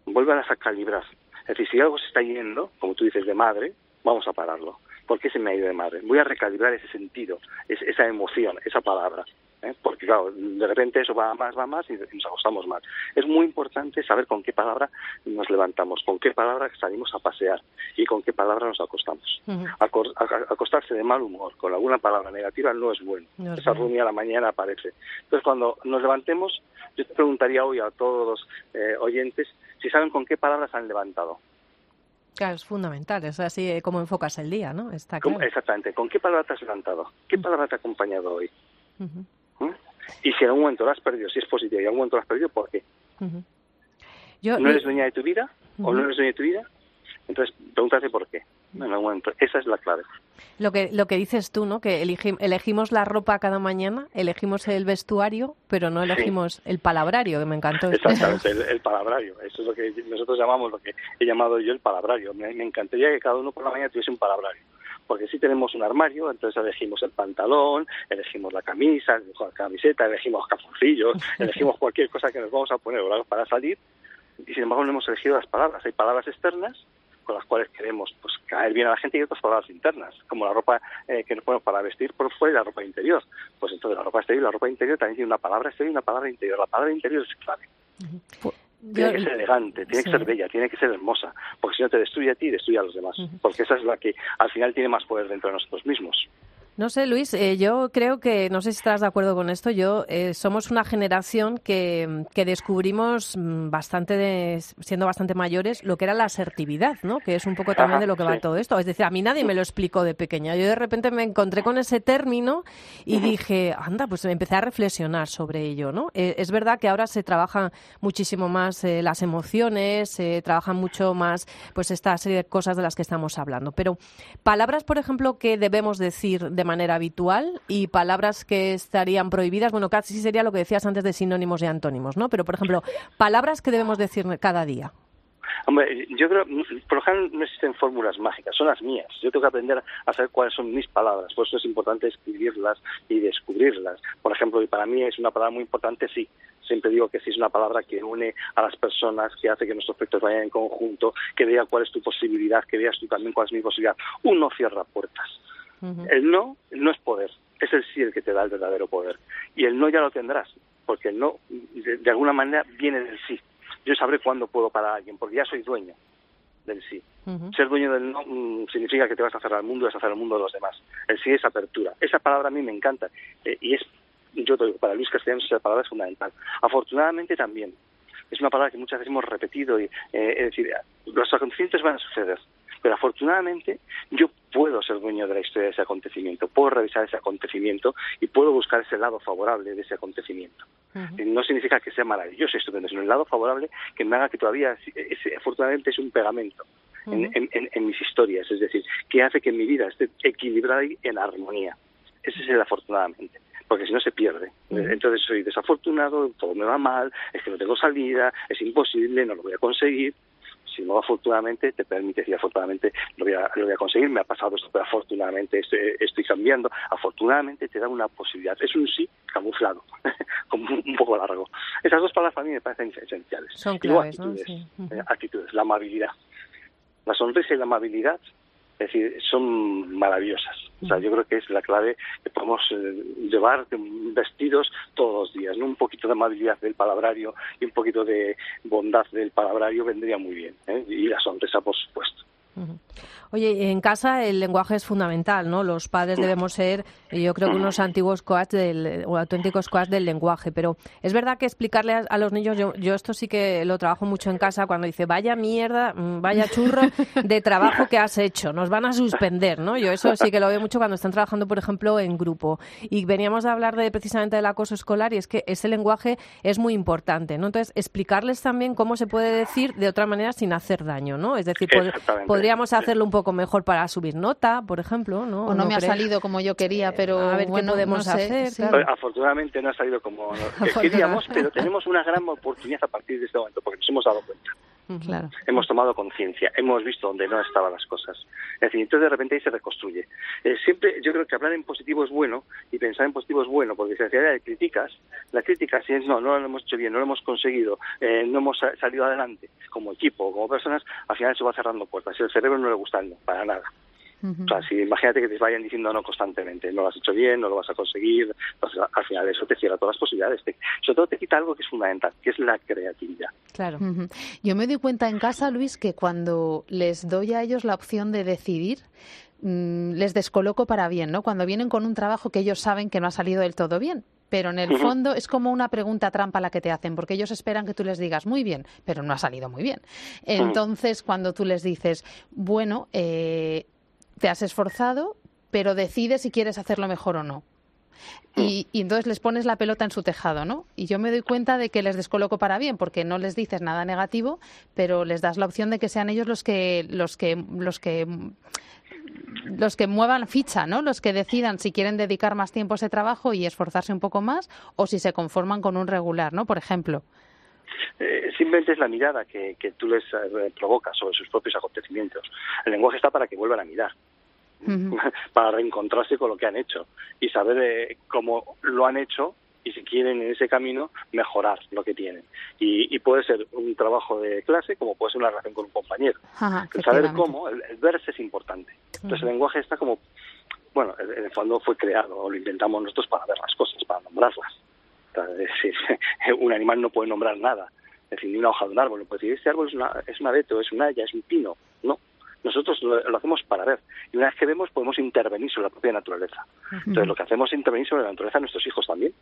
Vuelve a calibrar. Es decir, si algo se está yendo, como tú dices, de madre, vamos a pararlo. ¿Por qué se me ha ido de madre? Voy a recalibrar ese sentido, esa emoción, esa palabra. ¿eh? porque claro, de repente eso va más, va más y nos acostamos más. Es muy importante saber con qué palabra nos levantamos, con qué palabra salimos a pasear y con qué palabra nos acostamos. acostarse de mal humor con alguna palabra negativa no es bueno. Esa rumia a la mañana aparece. Entonces, cuando nos levantemos, yo te preguntaría hoy a todos los eh, oyentes si saben con qué palabras han levantado. Claro, es fundamental, es así eh, como enfocas el día, ¿no? Está Exactamente, ¿con qué palabra te has levantado? ¿Qué palabra te ha acompañado hoy? Y si en algún momento lo has perdido, si es positivo y en algún momento lo has perdido, ¿por qué? ¿No eres dueña de tu vida? ¿O no eres dueña de tu vida? Entonces, pregúntate por qué. En algún momento. Esa es la clave. Lo que, lo que dices tú, ¿no? Que elegimos la ropa cada mañana, elegimos el vestuario, pero no elegimos el palabrario, que me encantó. Exactamente, el, palabrario. Eso es lo que nosotros llamamos, lo que he llamado yo el palabrario. Me, me encantaría que cada uno por la mañana tuviese un palabrario porque si tenemos un armario, entonces elegimos el pantalón, elegimos la camisa, elegimos la camiseta, elegimos calzoncillos, elegimos cualquier cosa que nos vamos a poner para salir, y sin embargo no hemos elegido las palabras. Hay palabras externas con las cuales queremos pues, caer bien a la gente y otras palabras internas, como la ropa eh, que nos ponemos para vestir por fuera y la ropa interior. Pues entonces la ropa exterior y la ropa interior también tiene una palabra exterior y una palabra interior. La palabra interior es clave. Tiene que ser elegante, tiene que ser bella, tiene que ser hermosa, porque si no te destruye a ti, destruye a los demás, porque esa es la que al final tiene más poder dentro de nosotros mismos. No sé, Luis, eh, yo creo que, no sé si estás de acuerdo con esto, yo eh, somos una generación que, que descubrimos mm, bastante, de, siendo bastante mayores, lo que era la asertividad, ¿no? Que es un poco también de lo que va todo esto. Es decir, a mí nadie me lo explicó de pequeña. Yo de repente me encontré con ese término y dije, anda, pues empecé a reflexionar sobre ello, ¿no? Eh, es verdad que ahora se trabajan muchísimo más las emociones, se trabajan mucho más, pues esta serie de cosas de las que estamos hablando. Pero palabras, por ejemplo, que debemos decir de manera habitual y palabras que estarían prohibidas, bueno, casi sería lo que decías antes de sinónimos y antónimos, ¿no? Pero, por ejemplo, palabras que debemos decir cada día. Hombre, yo creo, por lo general no existen fórmulas mágicas, son las mías. Yo tengo que aprender a saber cuáles son mis palabras, por eso es importante escribirlas y descubrirlas. Por ejemplo, y para mí es una palabra muy importante, sí. Siempre digo que sí es una palabra que une a las personas, que hace que nuestros efectos vayan en conjunto, que vea cuál es tu posibilidad, que veas tú también cuál es mi posibilidad. Uno cierra puertas. El no no es poder, es el sí el que te da el verdadero poder. Y el no ya lo tendrás, porque el no de, alguna manera viene del sí. Yo sabré cuándo puedo parar a alguien, porque ya soy dueño del sí. Ser dueño del no mm, significa que te vas a cerrar al mundo y vas a hacer el mundo de los demás. El sí es apertura. Esa palabra a mí me encanta eh, y es, yo para Luis Castellanos esa palabra es fundamental. Afortunadamente también es una palabra que muchas veces hemos repetido y eh, es decir, los acontecimientos van a suceder pero afortunadamente yo puedo ser dueño de la historia de ese acontecimiento, puedo revisar ese acontecimiento y puedo buscar ese lado favorable de ese acontecimiento. No significa que sea maravilloso estupendo, sino el lado favorable que me haga que todavía, afortunadamente, es un pegamento en, mis historias, es decir, que hace que mi vida esté equilibrada y en armonía. Ese es el afortunadamente. porque si no se pierde. Entonces soy desafortunado, todo me va mal, es que no tengo salida, es imposible, no lo voy a conseguir si no afortunadamente te permite decir afortunadamente lo voy a, lo voy a conseguir, me ha pasado esto, pero afortunadamente estoy, cambiando, afortunadamente te da una posibilidad. Es un sí camuflado, como un, poco largo. Esas dos palabras para mí me parecen esenciales. Son claves, actitudes, eh, actitudes, la amabilidad. La sonrisa y la amabilidad es decir, son maravillosas. O sea, yo creo que es la clave que podemos eh, llevar vestidos todos los días. ¿no? Un poquito de amabilidad del palabrario y un poquito de bondad del palabrario vendría muy bien. ¿eh? Y la sonrisa, por supuesto. Oye, en casa el lenguaje es fundamental, ¿no? Los padres debemos ser, yo creo que unos antiguos coach del, o auténticos coach del lenguaje, pero es verdad que explicarle a, los niños, yo, yo, esto sí que lo trabajo mucho en casa, cuando dice, vaya mierda, mm, vaya churro de trabajo que has hecho, nos van a suspender, ¿no? Yo eso sí que lo veo mucho cuando están trabajando, por ejemplo, en grupo. Y veníamos a hablar de precisamente del acoso escolar y es que ese lenguaje es muy importante, ¿no? Entonces, explicarles también cómo se puede decir de otra manera sin hacer daño, ¿no? Es decir, podríamos hacerlo un poco mejor para subir nota, por ejemplo, ¿no? O no, me ha salido como yo quería, pero a ver qué podemos hacer. Afortunadamente no ha salido como queríamos, pero tenemos una gran oportunidad a partir de este momento, porque nos hemos dado cuenta. Claro. Hemos tomado conciencia, hemos visto dónde no estaban las cosas. Es decir, entonces de repente ahí se reconstruye. Eh, siempre yo creo que hablar en positivo es bueno pensar en positivo es bueno, porque si de críticas, la crítica si es no, no lo hemos hecho bien, no lo hemos conseguido, eh, no hemos salido adelante como equipo o como personas, al final se va cerrando puertas. Y el cerebro no le gusta no, para nada. O sea, si imagínate que te vayan diciendo no constantemente, no lo has hecho bien, no lo vas a conseguir, entonces al final eso te cierra todas las posibilidades. sobre todo te quita algo que es fundamental, que es la creatividad. Claro. Yo me doy cuenta en casa, Luis, que cuando les doy a ellos la opción de decidir, mm, les descoloco para bien, ¿no? Cuando vienen con un trabajo que ellos saben que no ha salido del todo bien, pero en el fondo es como una pregunta trampa la que te hacen, porque ellos esperan que tú les digas muy bien, pero no ha salido muy bien. Entonces, cuando tú les dices, bueno, eh, te has esforzado, pero decides si quieres hacerlo mejor o no. Y, entonces les pones la pelota en su tejado, ¿no? Y yo me doy cuenta de que les descoloco para bien, porque no les dices nada negativo, pero les das la opción de que sean ellos los que los que los que los que muevan ficha, ¿no? Los que decidan si quieren dedicar más tiempo a ese trabajo y esforzarse un poco más, o si se conforman con un regular, ¿no? Por ejemplo. Eh, simplemente es la mirada que, que tú les eh, provocas sobre sus propios acontecimientos. El lenguaje está para que vuelvan a mirar. para reencontrarse con lo que han hecho y saber eh, cómo lo han hecho y si quieren en ese camino mejorar lo que tienen. Y, puede ser un trabajo de clase como puede ser una relación con un compañero. el saber cómo, el, verse es importante. Entonces el lenguaje está como, bueno, en el fondo fue creado o lo inventamos nosotros para ver las cosas, para nombrarlas. Es decir, un animal no puede nombrar nada. Es decir, ni una hoja de un árbol. No puede decir, este árbol es, una, es un abeto, es una haya, es un pino. No, nosotros lo, hacemos para ver. Y una vez que vemos, podemos intervenir sobre la propia naturaleza. Entonces, lo que hacemos es intervenir sobre la naturaleza de nuestros hijos también.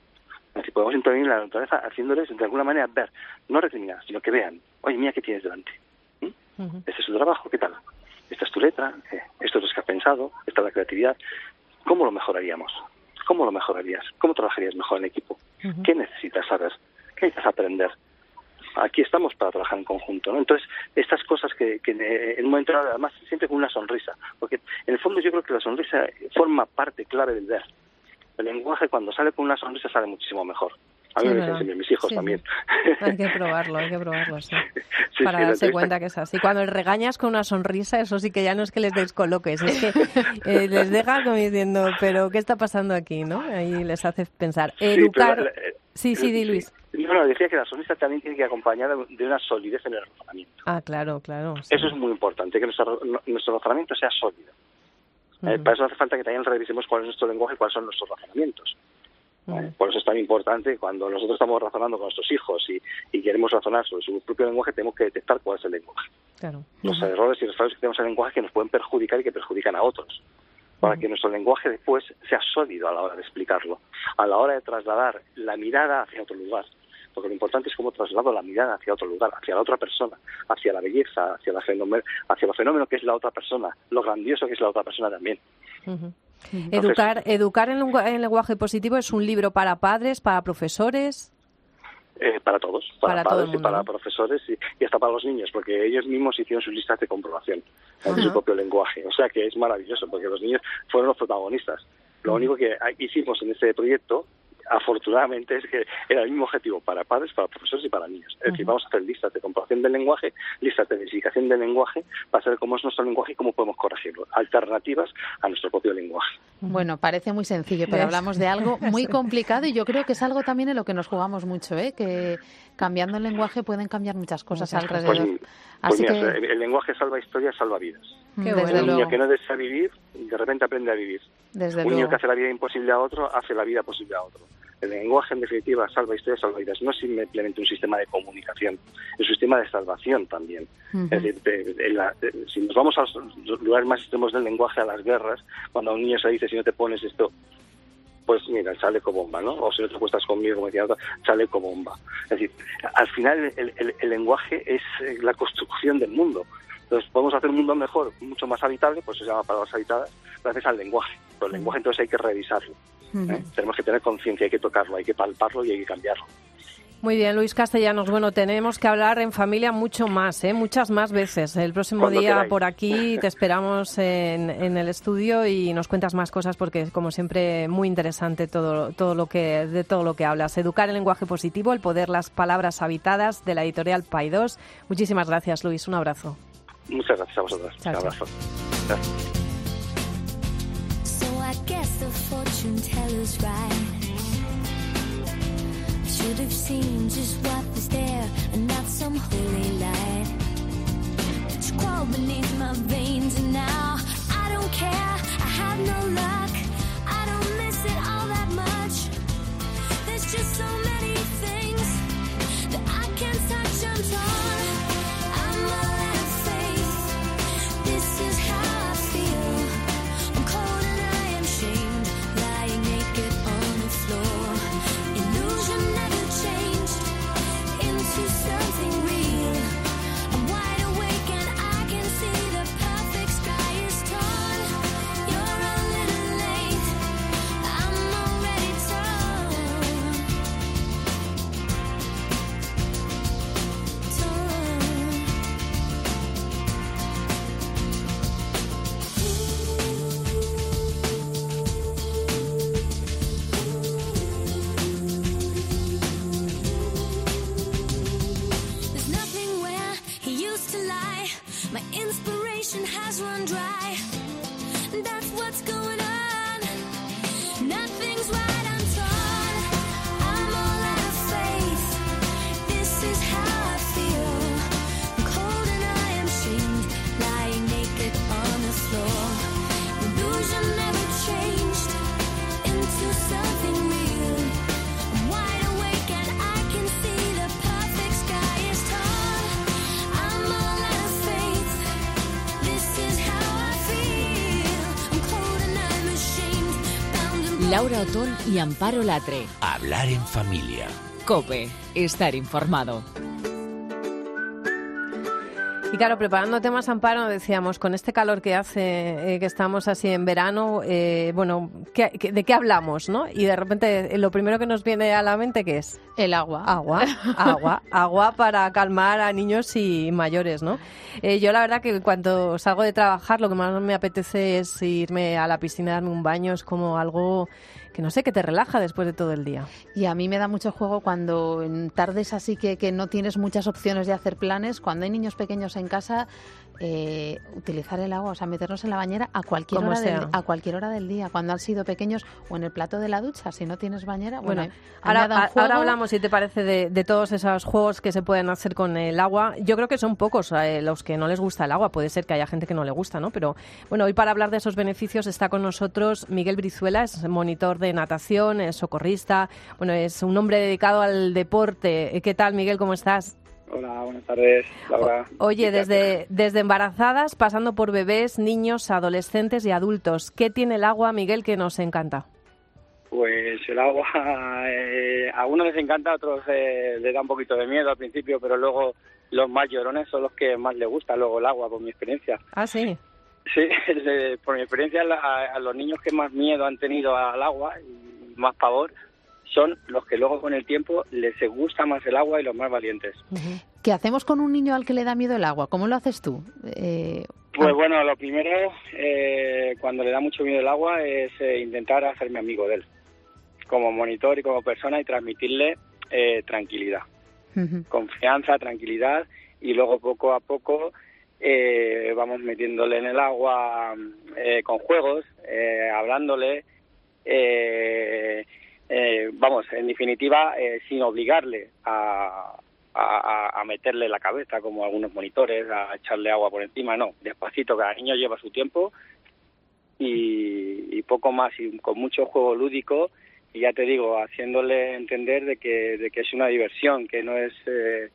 Decir, podemos intervenir en la naturaleza haciéndoles, de alguna manera, ver, no recriminar, sino que vean, oye, mira, ¿qué tienes delante? ¿Mm? Este es su trabajo, ¿qué tal? Esta es tu letra, eh, esto es lo que has pensado, esta es la creatividad. ¿Cómo lo mejoraríamos? ¿Cómo lo mejorarías? ¿Cómo trabajarías mejor en equipo? ¿Qué necesitas saber? ¿Qué necesitas aprender? aquí estamos para trabajar en conjunto. ¿no? Entonces, estas cosas que, que en un momento dado, además, siempre con una sonrisa, porque en el fondo yo creo que la sonrisa forma parte clave del ver. El lenguaje cuando sale con una sonrisa sale muchísimo mejor. A mí me dicen siempre, mis hijos también. Hay que probarlo, hay que probarlo, sí. para darse cuenta que es así. Cuando les regañas con una sonrisa, eso sí que ya no es que les descoloques, es que eh, les deja como diciendo, pero ¿qué está pasando aquí? ¿no? Ahí les hace pensar. Educar... Sí, sí, di Luis. No, decía que la sonrisa también tiene que ir acompañada de una solidez en el razonamiento. Ah, claro, claro. Eso es muy importante, que nuestro, nuestro razonamiento sea sólido. Eh, para eso hace falta que también revisemos cuál es nuestro lenguaje y cuáles son nuestros razonamientos. Eh, por eso es tan importante cuando nosotros estamos razonando con nuestros hijos y, queremos razonar sobre su propio lenguaje, tenemos que detectar cuál es el lenguaje. Claro. Los errores y los fallos que tenemos en el lenguaje que nos pueden perjudicar y que perjudican a otros para que nuestro lenguaje después sea sólido a la hora de explicarlo, a la hora de trasladar la mirada hacia otro lugar. Porque lo importante es cómo traslado la mirada hacia otro lugar, hacia la otra persona, hacia la belleza, hacia, la fenómeno, hacia lo fenómeno que es la otra persona, lo grandioso que es la otra persona también. educar, educar en, en lenguaje positivo es un libro para padres, para profesores. Eh, para todos, para, padres y para profesores y, hasta para los niños, porque ellos mismos hicieron sus listas de comprobación en su propio lenguaje. O sea que es maravilloso, porque los niños fueron los protagonistas. Lo único que hicimos en ese proyecto afortunadamente es que era el mismo objetivo para padres, para profesores y para niños. Es decir, vamos a hacer listas de comparación del lenguaje, listas de identificación del lenguaje, para saber cómo es nuestro lenguaje y cómo podemos corregirlo. Alternativas a nuestro propio lenguaje. Bueno, parece muy sencillo, pero hablamos de algo muy complicado y yo creo que es algo también en lo que nos jugamos mucho, ¿eh? que cambiando el lenguaje pueden cambiar muchas cosas alrededor. Pues, pues el lenguaje salva historias, salva vidas. un niño que no desea vivir, de repente aprende a vivir. un niño que hace la vida imposible a otro, hace la vida posible a otro. El lenguaje, en definitiva, salva historias, salva vidas. No es simplemente un sistema de comunicación, es un sistema de salvación también. Es decir, si nos vamos a los lugares más extremos del lenguaje, a las guerras, cuando a un niño se dice, si no te pones esto, pues mira, sale como bomba, ¿no? O si no te acuestas conmigo, como decía otra, sale como bomba. Es decir, al final el, el, lenguaje es eh, la construcción del mundo. Entonces podemos hacer un mundo mejor, mucho más habitable, pues se llama palabras habitadas, gracias al lenguaje. Pero el lenguaje entonces hay que revisarlo. ¿Eh? Tenemos que tener conciencia, hay que tocarlo, hay que palparlo y hay que cambiarlo. Muy bien, Luis Castellanos. Bueno, tenemos que hablar en familia mucho más, ¿eh? muchas más veces. El próximo día por aquí te esperamos en, el estudio y nos cuentas más cosas porque, como siempre, muy interesante todo, todo lo que, de todo lo que hablas. Educar el lenguaje positivo, el poder las palabras habitadas de la editorial Paidos. Muchísimas gracias, Luis. Un abrazo. Muchas gracias a vosotros. Un abrazo. Should have seen just what was there and not some holy light. It's crawled beneath my veins and now I don't care. I have no luck. Laura Otón y Amparo Latre. Hablar en familia. Cope, estar informado. Y claro, preparando temas amparo, decíamos, con este calor que hace, eh, que estamos así en verano, eh, bueno, ¿qué- qué- ¿de qué hablamos, no? Y de repente eh, lo primero que nos viene a la mente, ¿qué es? El agua. Agua, agua, agua para calmar a niños y mayores, ¿no? Eh, yo la verdad que cuando salgo de trabajar lo que más me apetece es irme a la piscina, darme un baño, es como algo que no sé, te relaja después de todo el día. Y a mí me da mucho juego cuando en tardes así que, que no tienes muchas opciones de hacer planes, cuando hay niños pequeños en casa, eh, utilizar el agua, o sea, meternos en la bañera a cualquier, hora del, a cualquier hora del día, cuando han sido pequeños o en el plato de la ducha, si no tienes bañera. Bueno, ahora, a- hablamos, si te parece, de, de todos esos juegos que se pueden hacer con el agua. Yo creo que son pocos eh, los que no les gusta el agua. Puede ser que haya gente que no le gusta, ¿no? Pero bueno, hoy para hablar de esos beneficios está con nosotros Miguel Brizuela, es monitor de natación, es socorrista. Bueno, es un hombre dedicado al deporte. ¿Qué tal, Miguel? ¿Cómo estás? Hola, buenas tardes, Laura. Oye, desde, desde embarazadas, pasando por bebés, niños, adolescentes y adultos. ¿Qué tiene el agua, Miguel, que nos encanta? Pues el agua, eh, a unos les encanta, a otros eh, les da un poquito de miedo al principio, pero luego los más llorones son los que más les gusta luego el agua, por mi experiencia. Ah, sí. Sí, por mi experiencia, a los niños que más miedo han tenido al agua y más pavor son los que luego con el tiempo les gusta más el agua y los más valientes. ¿Qué hacemos con un niño al que le da miedo el agua? ¿Cómo lo haces tú? Eh, Pues bueno, lo primero, eh, cuando le da mucho miedo el agua, es eh, intentar hacerme amigo de él. como monitor y como persona y transmitirle eh, tranquilidad, confianza, tranquilidad y luego poco a poco vamos metiéndole en el agua eh, con juegos, eh, hablándole, eh, vamos, en definitiva, eh, sin obligarle a, a, meterle la cabeza como algunos monitores, a echarle agua por encima, no, despacito, cada niño lleva su tiempo y, y poco más y con mucho juego lúdico y ya te digo, haciéndole entender de que, de que es una diversión, que no es eh,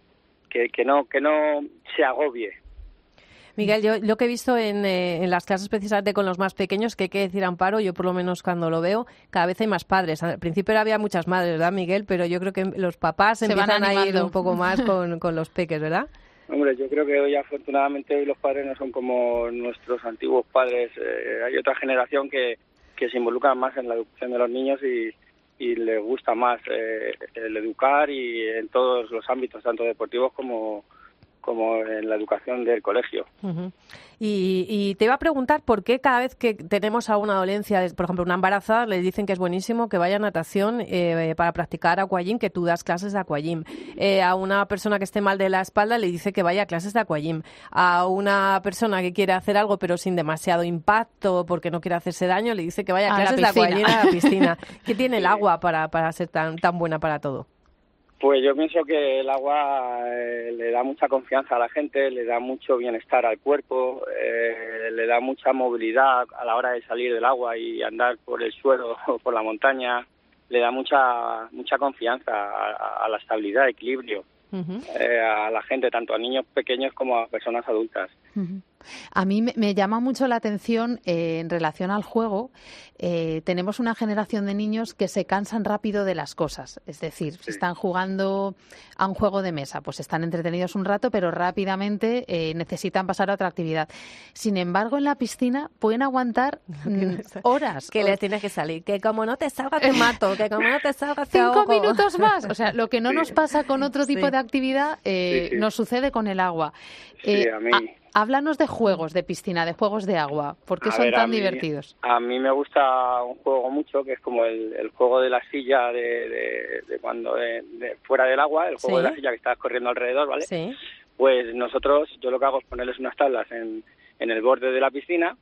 que, que no que no se agobie, Miguel, yo lo que he visto en, eh, en, las clases precisamente con los más pequeños, que hay que decir Amparo, yo por lo menos cuando lo veo, cada vez hay más padres. Al principio había muchas madres, ¿verdad, Miguel? Pero yo creo que los papás Se empiezan a ir un poco más con, con los peques, ¿verdad? Hombre, yo creo que hoy afortunadamente hoy los padres no son como nuestros antiguos padres. Eh, hay otra generación que, que se involucra más en la educación de los niños y, y les gusta más eh, el educar y en todos los ámbitos, tanto deportivos como, como en la educación del colegio. Uh -huh. y, y, te iba a preguntar por qué cada vez que tenemos a una dolencia, por ejemplo, una embarazada, le dicen que es buenísimo que vaya a natación eh, para practicar aquagym, que tú das clases de aquagym. Eh, a una persona que esté mal de la espalda le dice que vaya a clases de aquagym. A una persona que quiere hacer algo pero sin demasiado impacto porque no quiere hacerse daño, le dice que vaya a, a clases de aquagym a la piscina. ¿Qué tiene el agua para, para ser tan, tan buena para todo? Pues yo pienso que el agua eh, le da mucha confianza a la gente, le da mucho bienestar al cuerpo, eh, le da mucha movilidad a la hora de salir del agua y andar por el suelo o por la montaña, le da mucha mucha confianza a, a la estabilidad, equilibrio uh -huh. eh, a la gente, tanto a niños pequeños como a personas adultas. Uh -huh. A mí me, me, llama mucho la atención eh, en relación al juego. Eh, tenemos una generación de niños que se cansan rápido de las cosas. Es decir, sí. si están jugando a un juego de mesa, pues están entretenidos un rato, pero rápidamente eh, necesitan pasar a otra actividad. Sin embargo, en la piscina pueden aguantar mm, horas. Que les tienes que salir. Que como no te salga, te mato. Que como no te salga, te Cinco ahogo. minutos más. O sea, lo que no sí. nos pasa con otro tipo sí. de actividad eh, nos sucede con el agua. Sí, a mí. A Háblanos de juegos de piscina, de juegos de agua. ¿Por qué a son ver, tan a mí, divertidos? A mí me gusta un juego mucho que es como el, el juego de la silla de, de, de cuando de, fuera del agua, el juego ¿Sí? de la silla que estás corriendo alrededor, ¿vale? Sí. Pues nosotros, yo lo que hago es ponerles unas tablas en, en el borde de la piscina.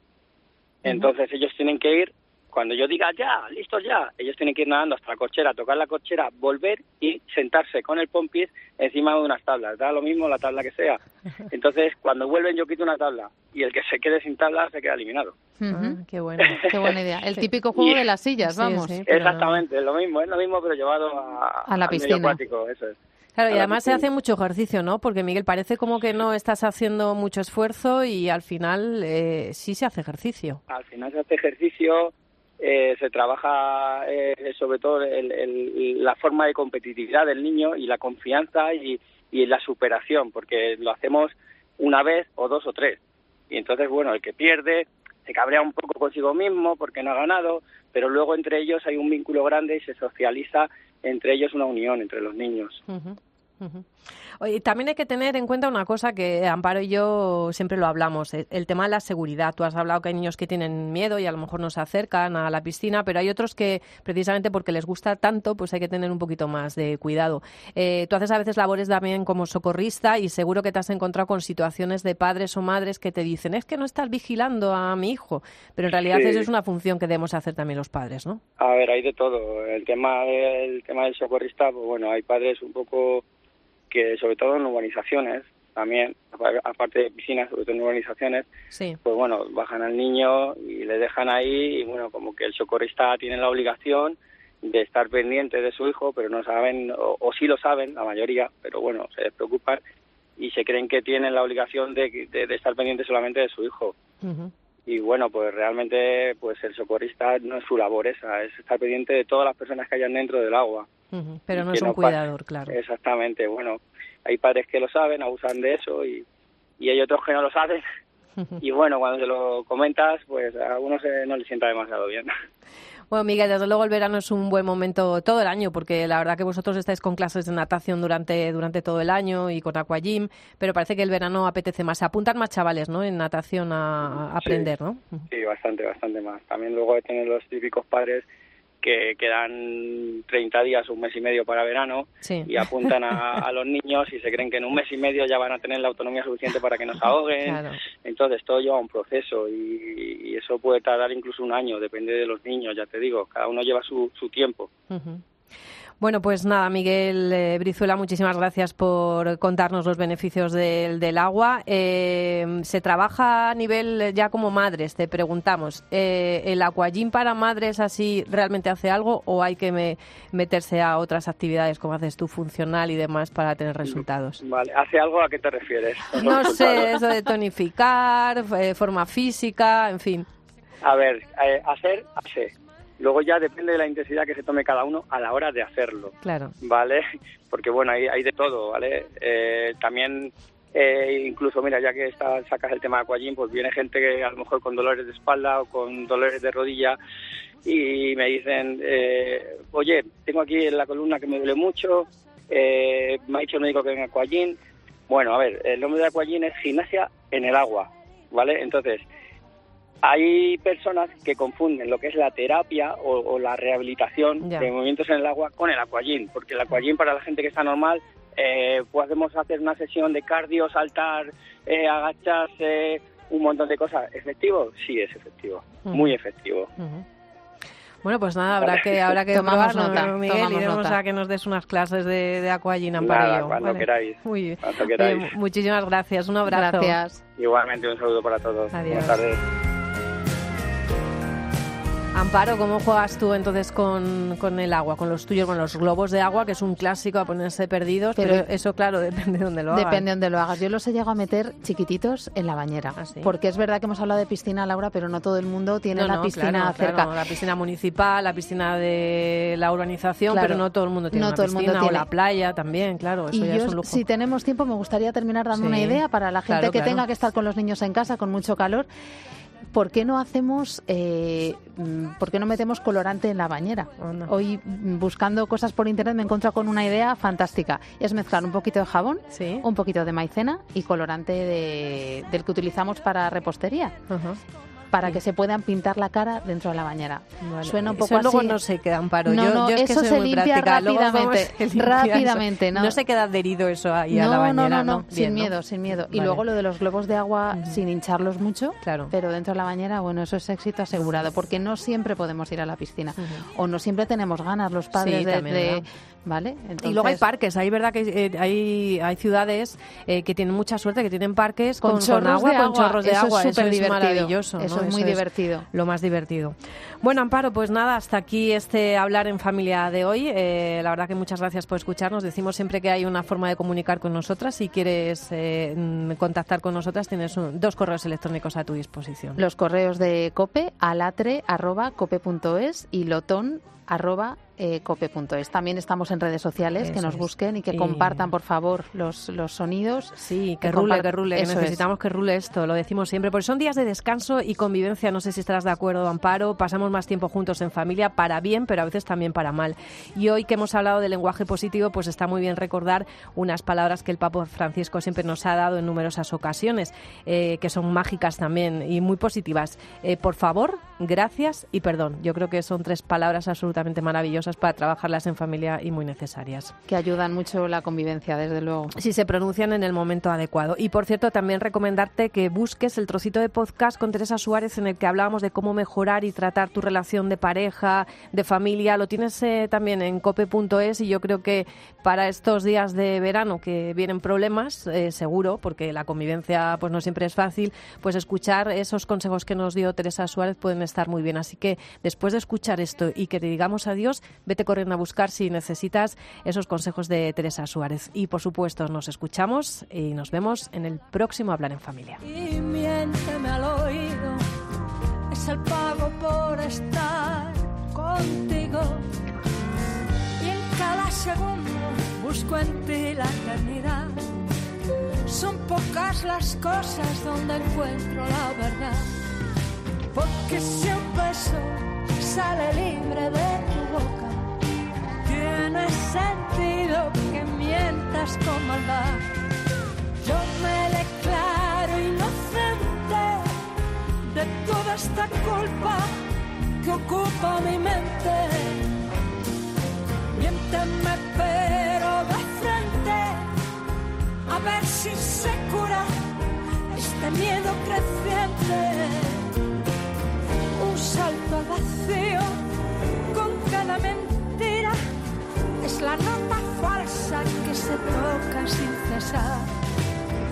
Entonces uh -huh. ellos tienen que ir cuando yo diga ya, listos ya, ellos tienen que ir nadando hasta la cochera, tocar la cochera, volver y sentarse con el pompis encima de unas tablas. Da lo mismo la tabla que sea. Entonces, cuando vuelven yo quito una tabla y el que se quede sin tabla se queda eliminado. Uh -huh. ah, qué, bueno. qué buena idea. El típico juego de las sillas, vamos. Sí, sí, Exactamente, es lo mismo, es lo mismo pero llevado a, a la piscina. Acuático, eso es. Claro, y además se hace mucho ejercicio, ¿no? Porque Miguel, parece como que no estás haciendo mucho esfuerzo y al final eh, sí se hace ejercicio. Al final se hace ejercicio, eh, se trabaja eh, sobre todo el, el, la forma de competitividad del niño y la confianza y, la superación, porque lo hacemos una vez o dos o tres. Y entonces, bueno, el que pierde se cabrea un poco consigo mismo porque no ha ganado, pero luego entre ellos hay un vínculo grande y se socializa entre ellos una unión entre los niños. Uh -huh. Oye, también hay que tener en cuenta una cosa que Amparo y yo siempre lo hablamos, eh, el tema de la seguridad. Tú has hablado que hay niños que tienen miedo y a lo mejor no se acercan a la piscina, pero hay otros que precisamente porque les gusta tanto, pues hay que tener un poquito más de cuidado. Eh, tú haces a veces labores también como socorrista y seguro que te has encontrado con situaciones de padres o madres que te dicen, es que no estás vigilando a mi hijo, pero en realidad sí. eso es una función que debemos hacer también los padres, ¿no? A ver, hay de todo. El tema, el tema del socorrista, pues bueno, hay padres un poco que sobre todo en urbanizaciones también, aparte de piscinas, sobre todo en urbanizaciones, sí. pues bueno, bajan al niño y le dejan ahí y bueno, como que el socorrista tiene la obligación de estar pendiente de su hijo, pero no saben, o, o sí lo saben, la mayoría, pero bueno, se despreocupan y se creen que tienen la obligación de, de, de estar pendiente solamente de su hijo. Uh -huh. Y bueno, pues realmente pues el socorrista no es su labor esa, es estar pendiente de todas las personas que hayan dentro del agua. Uh -huh. Pero no es un no cuidador, claro. Exactamente, bueno, hay padres que lo saben, abusan de eso y, y hay otros que no lo saben. Y bueno, cuando se lo comentas, pues a uno se, no le sienta demasiado bien. Bueno, Miguel, desde luego el verano es un buen momento todo el año, porque la verdad que vosotros estáis con clases de natación durante, durante todo el año y con aquagym, pero parece que el verano apetece más. Se apuntan más chavales, ¿no?, en natación a, a aprender, sí, ¿no? Sí, bastante, bastante más. También luego de tener los típicos padres que quedan 30 días, un mes y medio para verano y apuntan a, los niños y se creen que en un mes y medio ya van a tener la autonomía suficiente para que nos ahoguen. Entonces todo lleva un proceso y, eso puede tardar incluso un año, depende de los niños, ya te digo, cada uno lleva su, su tiempo. Bueno, pues nada, Miguel eh, Brizuela, muchísimas gracias por contarnos los beneficios del, del agua. Eh, se trabaja a nivel ya como madres, te preguntamos, eh, ¿el aquagym para madres así realmente hace algo o hay que meterse a otras actividades como haces tú, funcional y demás, para tener resultados? Vale, ¿hace algo a qué te refieres? No sé, eso de tonificar, forma física, en fin. A ver, hacer, hacer Luego ya depende de la intensidad que se tome cada uno a la hora de hacerlo. Claro. ¿Vale? Porque bueno, hay, hay de todo, ¿vale? Eh, también eh, incluso, mira, ya que está, sacas el tema de Aquagym, pues viene gente que a lo mejor con dolores de espalda o con dolores de rodilla y me dicen, eh, oye, tengo aquí en la columna que me duele mucho, me ha dicho el médico que venga Aquagym. Bueno, a ver, el nombre de Aquagym es gimnasia en el agua, ¿vale? Entonces, hay personas que confunden lo que es la terapia o, la rehabilitación de movimientos en el agua con el aquagym, porque el aquagym para la gente que está normal eh, podemos hacer una sesión de cardio, saltar, eh, agacharse, un montón de cosas. ¿Efectivo? Sí, es efectivo, muy efectivo. Bueno, pues nada, habrá que habrá que tomamos nota, Miguel, iremos a que nos des unas clases de, de aquagym, Amparo. cuando queráis. Muy bien. muchísimas gracias, un abrazo. Gracias. Igualmente, un saludo para todos. Adiós. Buenas tardes. Amparo, ¿cómo juegas tú entonces con, el agua, con los tuyos, con los globos de agua, que es un clásico a ponerse perdidos? Pero, eso, claro, depende de dónde lo hagas. Depende de dónde lo hagas. Yo los he llegado a meter chiquititos en la bañera. ¿Ah, porque es verdad que hemos hablado de piscina, Laura, pero no todo el mundo tiene la piscina cerca. la piscina municipal, la piscina de la urbanización, pero no todo el mundo tiene no todo piscina, el mundo o la playa también, claro. Eso ya es un lujo. si tenemos tiempo, me gustaría terminar dando una idea para la gente que tenga que estar con los niños en casa con mucho calor. ¿Por qué no hacemos, eh, mm, por qué no metemos colorante en la bañera? Hoy mm, buscando cosas por internet me encuentro con una idea fantástica. Es mezclar un poquito de jabón, un poquito de maicena y colorante del que utilizamos para repostería para que se puedan pintar la cara dentro de la bañera. Suena un poco eso luego no se queda amparo. No, yo, eso se limpia rápidamente. Rápidamente, ¿no? se queda adherido eso ahí a la bañera. No, no, no, sin miedo, sin miedo. Y luego lo de los globos de agua sin hincharlos mucho, claro. pero dentro de la bañera, bueno, eso es éxito asegurado, porque no siempre podemos ir a la piscina o no siempre tenemos ganas los padres de, ¿vale? Y luego hay parques, hay verdad que eh, hay, hay ciudades eh, que tienen mucha suerte, que tienen parques con, agua, con chorros de agua, eso es maravilloso. Eso es muy divertido. lo más divertido. Bueno, Amparo, pues nada, hasta aquí este hablar en familia de hoy. Eh, la verdad que muchas gracias por escucharnos. Decimos siempre que hay una forma de comunicar con nosotras. Si quieres mm, contactar con nosotras, tienes dos correos electrónicos a tu disposición. Los correos de cope, alatre, arroba, cope.es y lotón, arroba, eh, cope.es. También estamos en redes sociales, que nos busquen y que compartan, por favor, los, los sonidos. Sí, que, rule, que rule, necesitamos que rule esto, lo decimos siempre, porque son días de descanso y convivencia, no sé si estarás de acuerdo, Amparo, pasamos más tiempo juntos en familia, para bien, pero a veces también para mal. Y hoy que hemos hablado del lenguaje positivo, pues está muy bien recordar unas palabras que el Papa Francisco siempre nos ha dado en numerosas ocasiones, eh, que son mágicas también y muy positivas. Eh, por favor, gracias y perdón. Yo creo que son tres palabras absolutamente maravillosas para trabajarlas en familia y muy necesarias. Que ayudan mucho la convivencia, desde luego. Si se pronuncian en el momento adecuado. Y por cierto, también recomendarte que busques el trocito de podcast con Teresa Suárez en el que hablábamos de cómo mejorar y tratar tu relación de pareja, de familia. Lo tienes eh, también en cope.es y yo creo que para estos días de verano que vienen problemas, eh, seguro, porque la convivencia pues no siempre es fácil, pues escuchar esos consejos que nos dio Teresa Suárez pueden estar muy bien. Así que después de escuchar esto y que te digamos adiós, vete corriendo a buscar si necesitas esos consejos de Teresa Suárez. Y por supuesto, nos escuchamos y nos vemos en el próximo Hablar en Familia. Es el pago por estar contigo. Y en cada segundo busco en ti la eternidad. Son pocas las cosas donde encuentro la verdad. Porque si un beso sale libre de tu boca, tiene sentido que mientas con maldad. Yo me declaro de toda esta culpa que ocupa mi mente. Miénteme pero de frente, a ver si se cura este miedo creciente. Un salto al vacío con cada mentira es la nota falsa que se toca sin cesar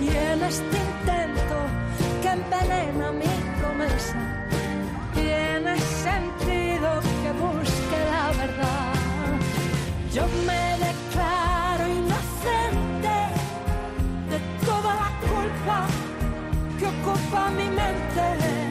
y en este intento que envenena mi promesa tiene sentido que busque la verdad. Yo me declaro inocente de toda la culpa que ocupa mi mente.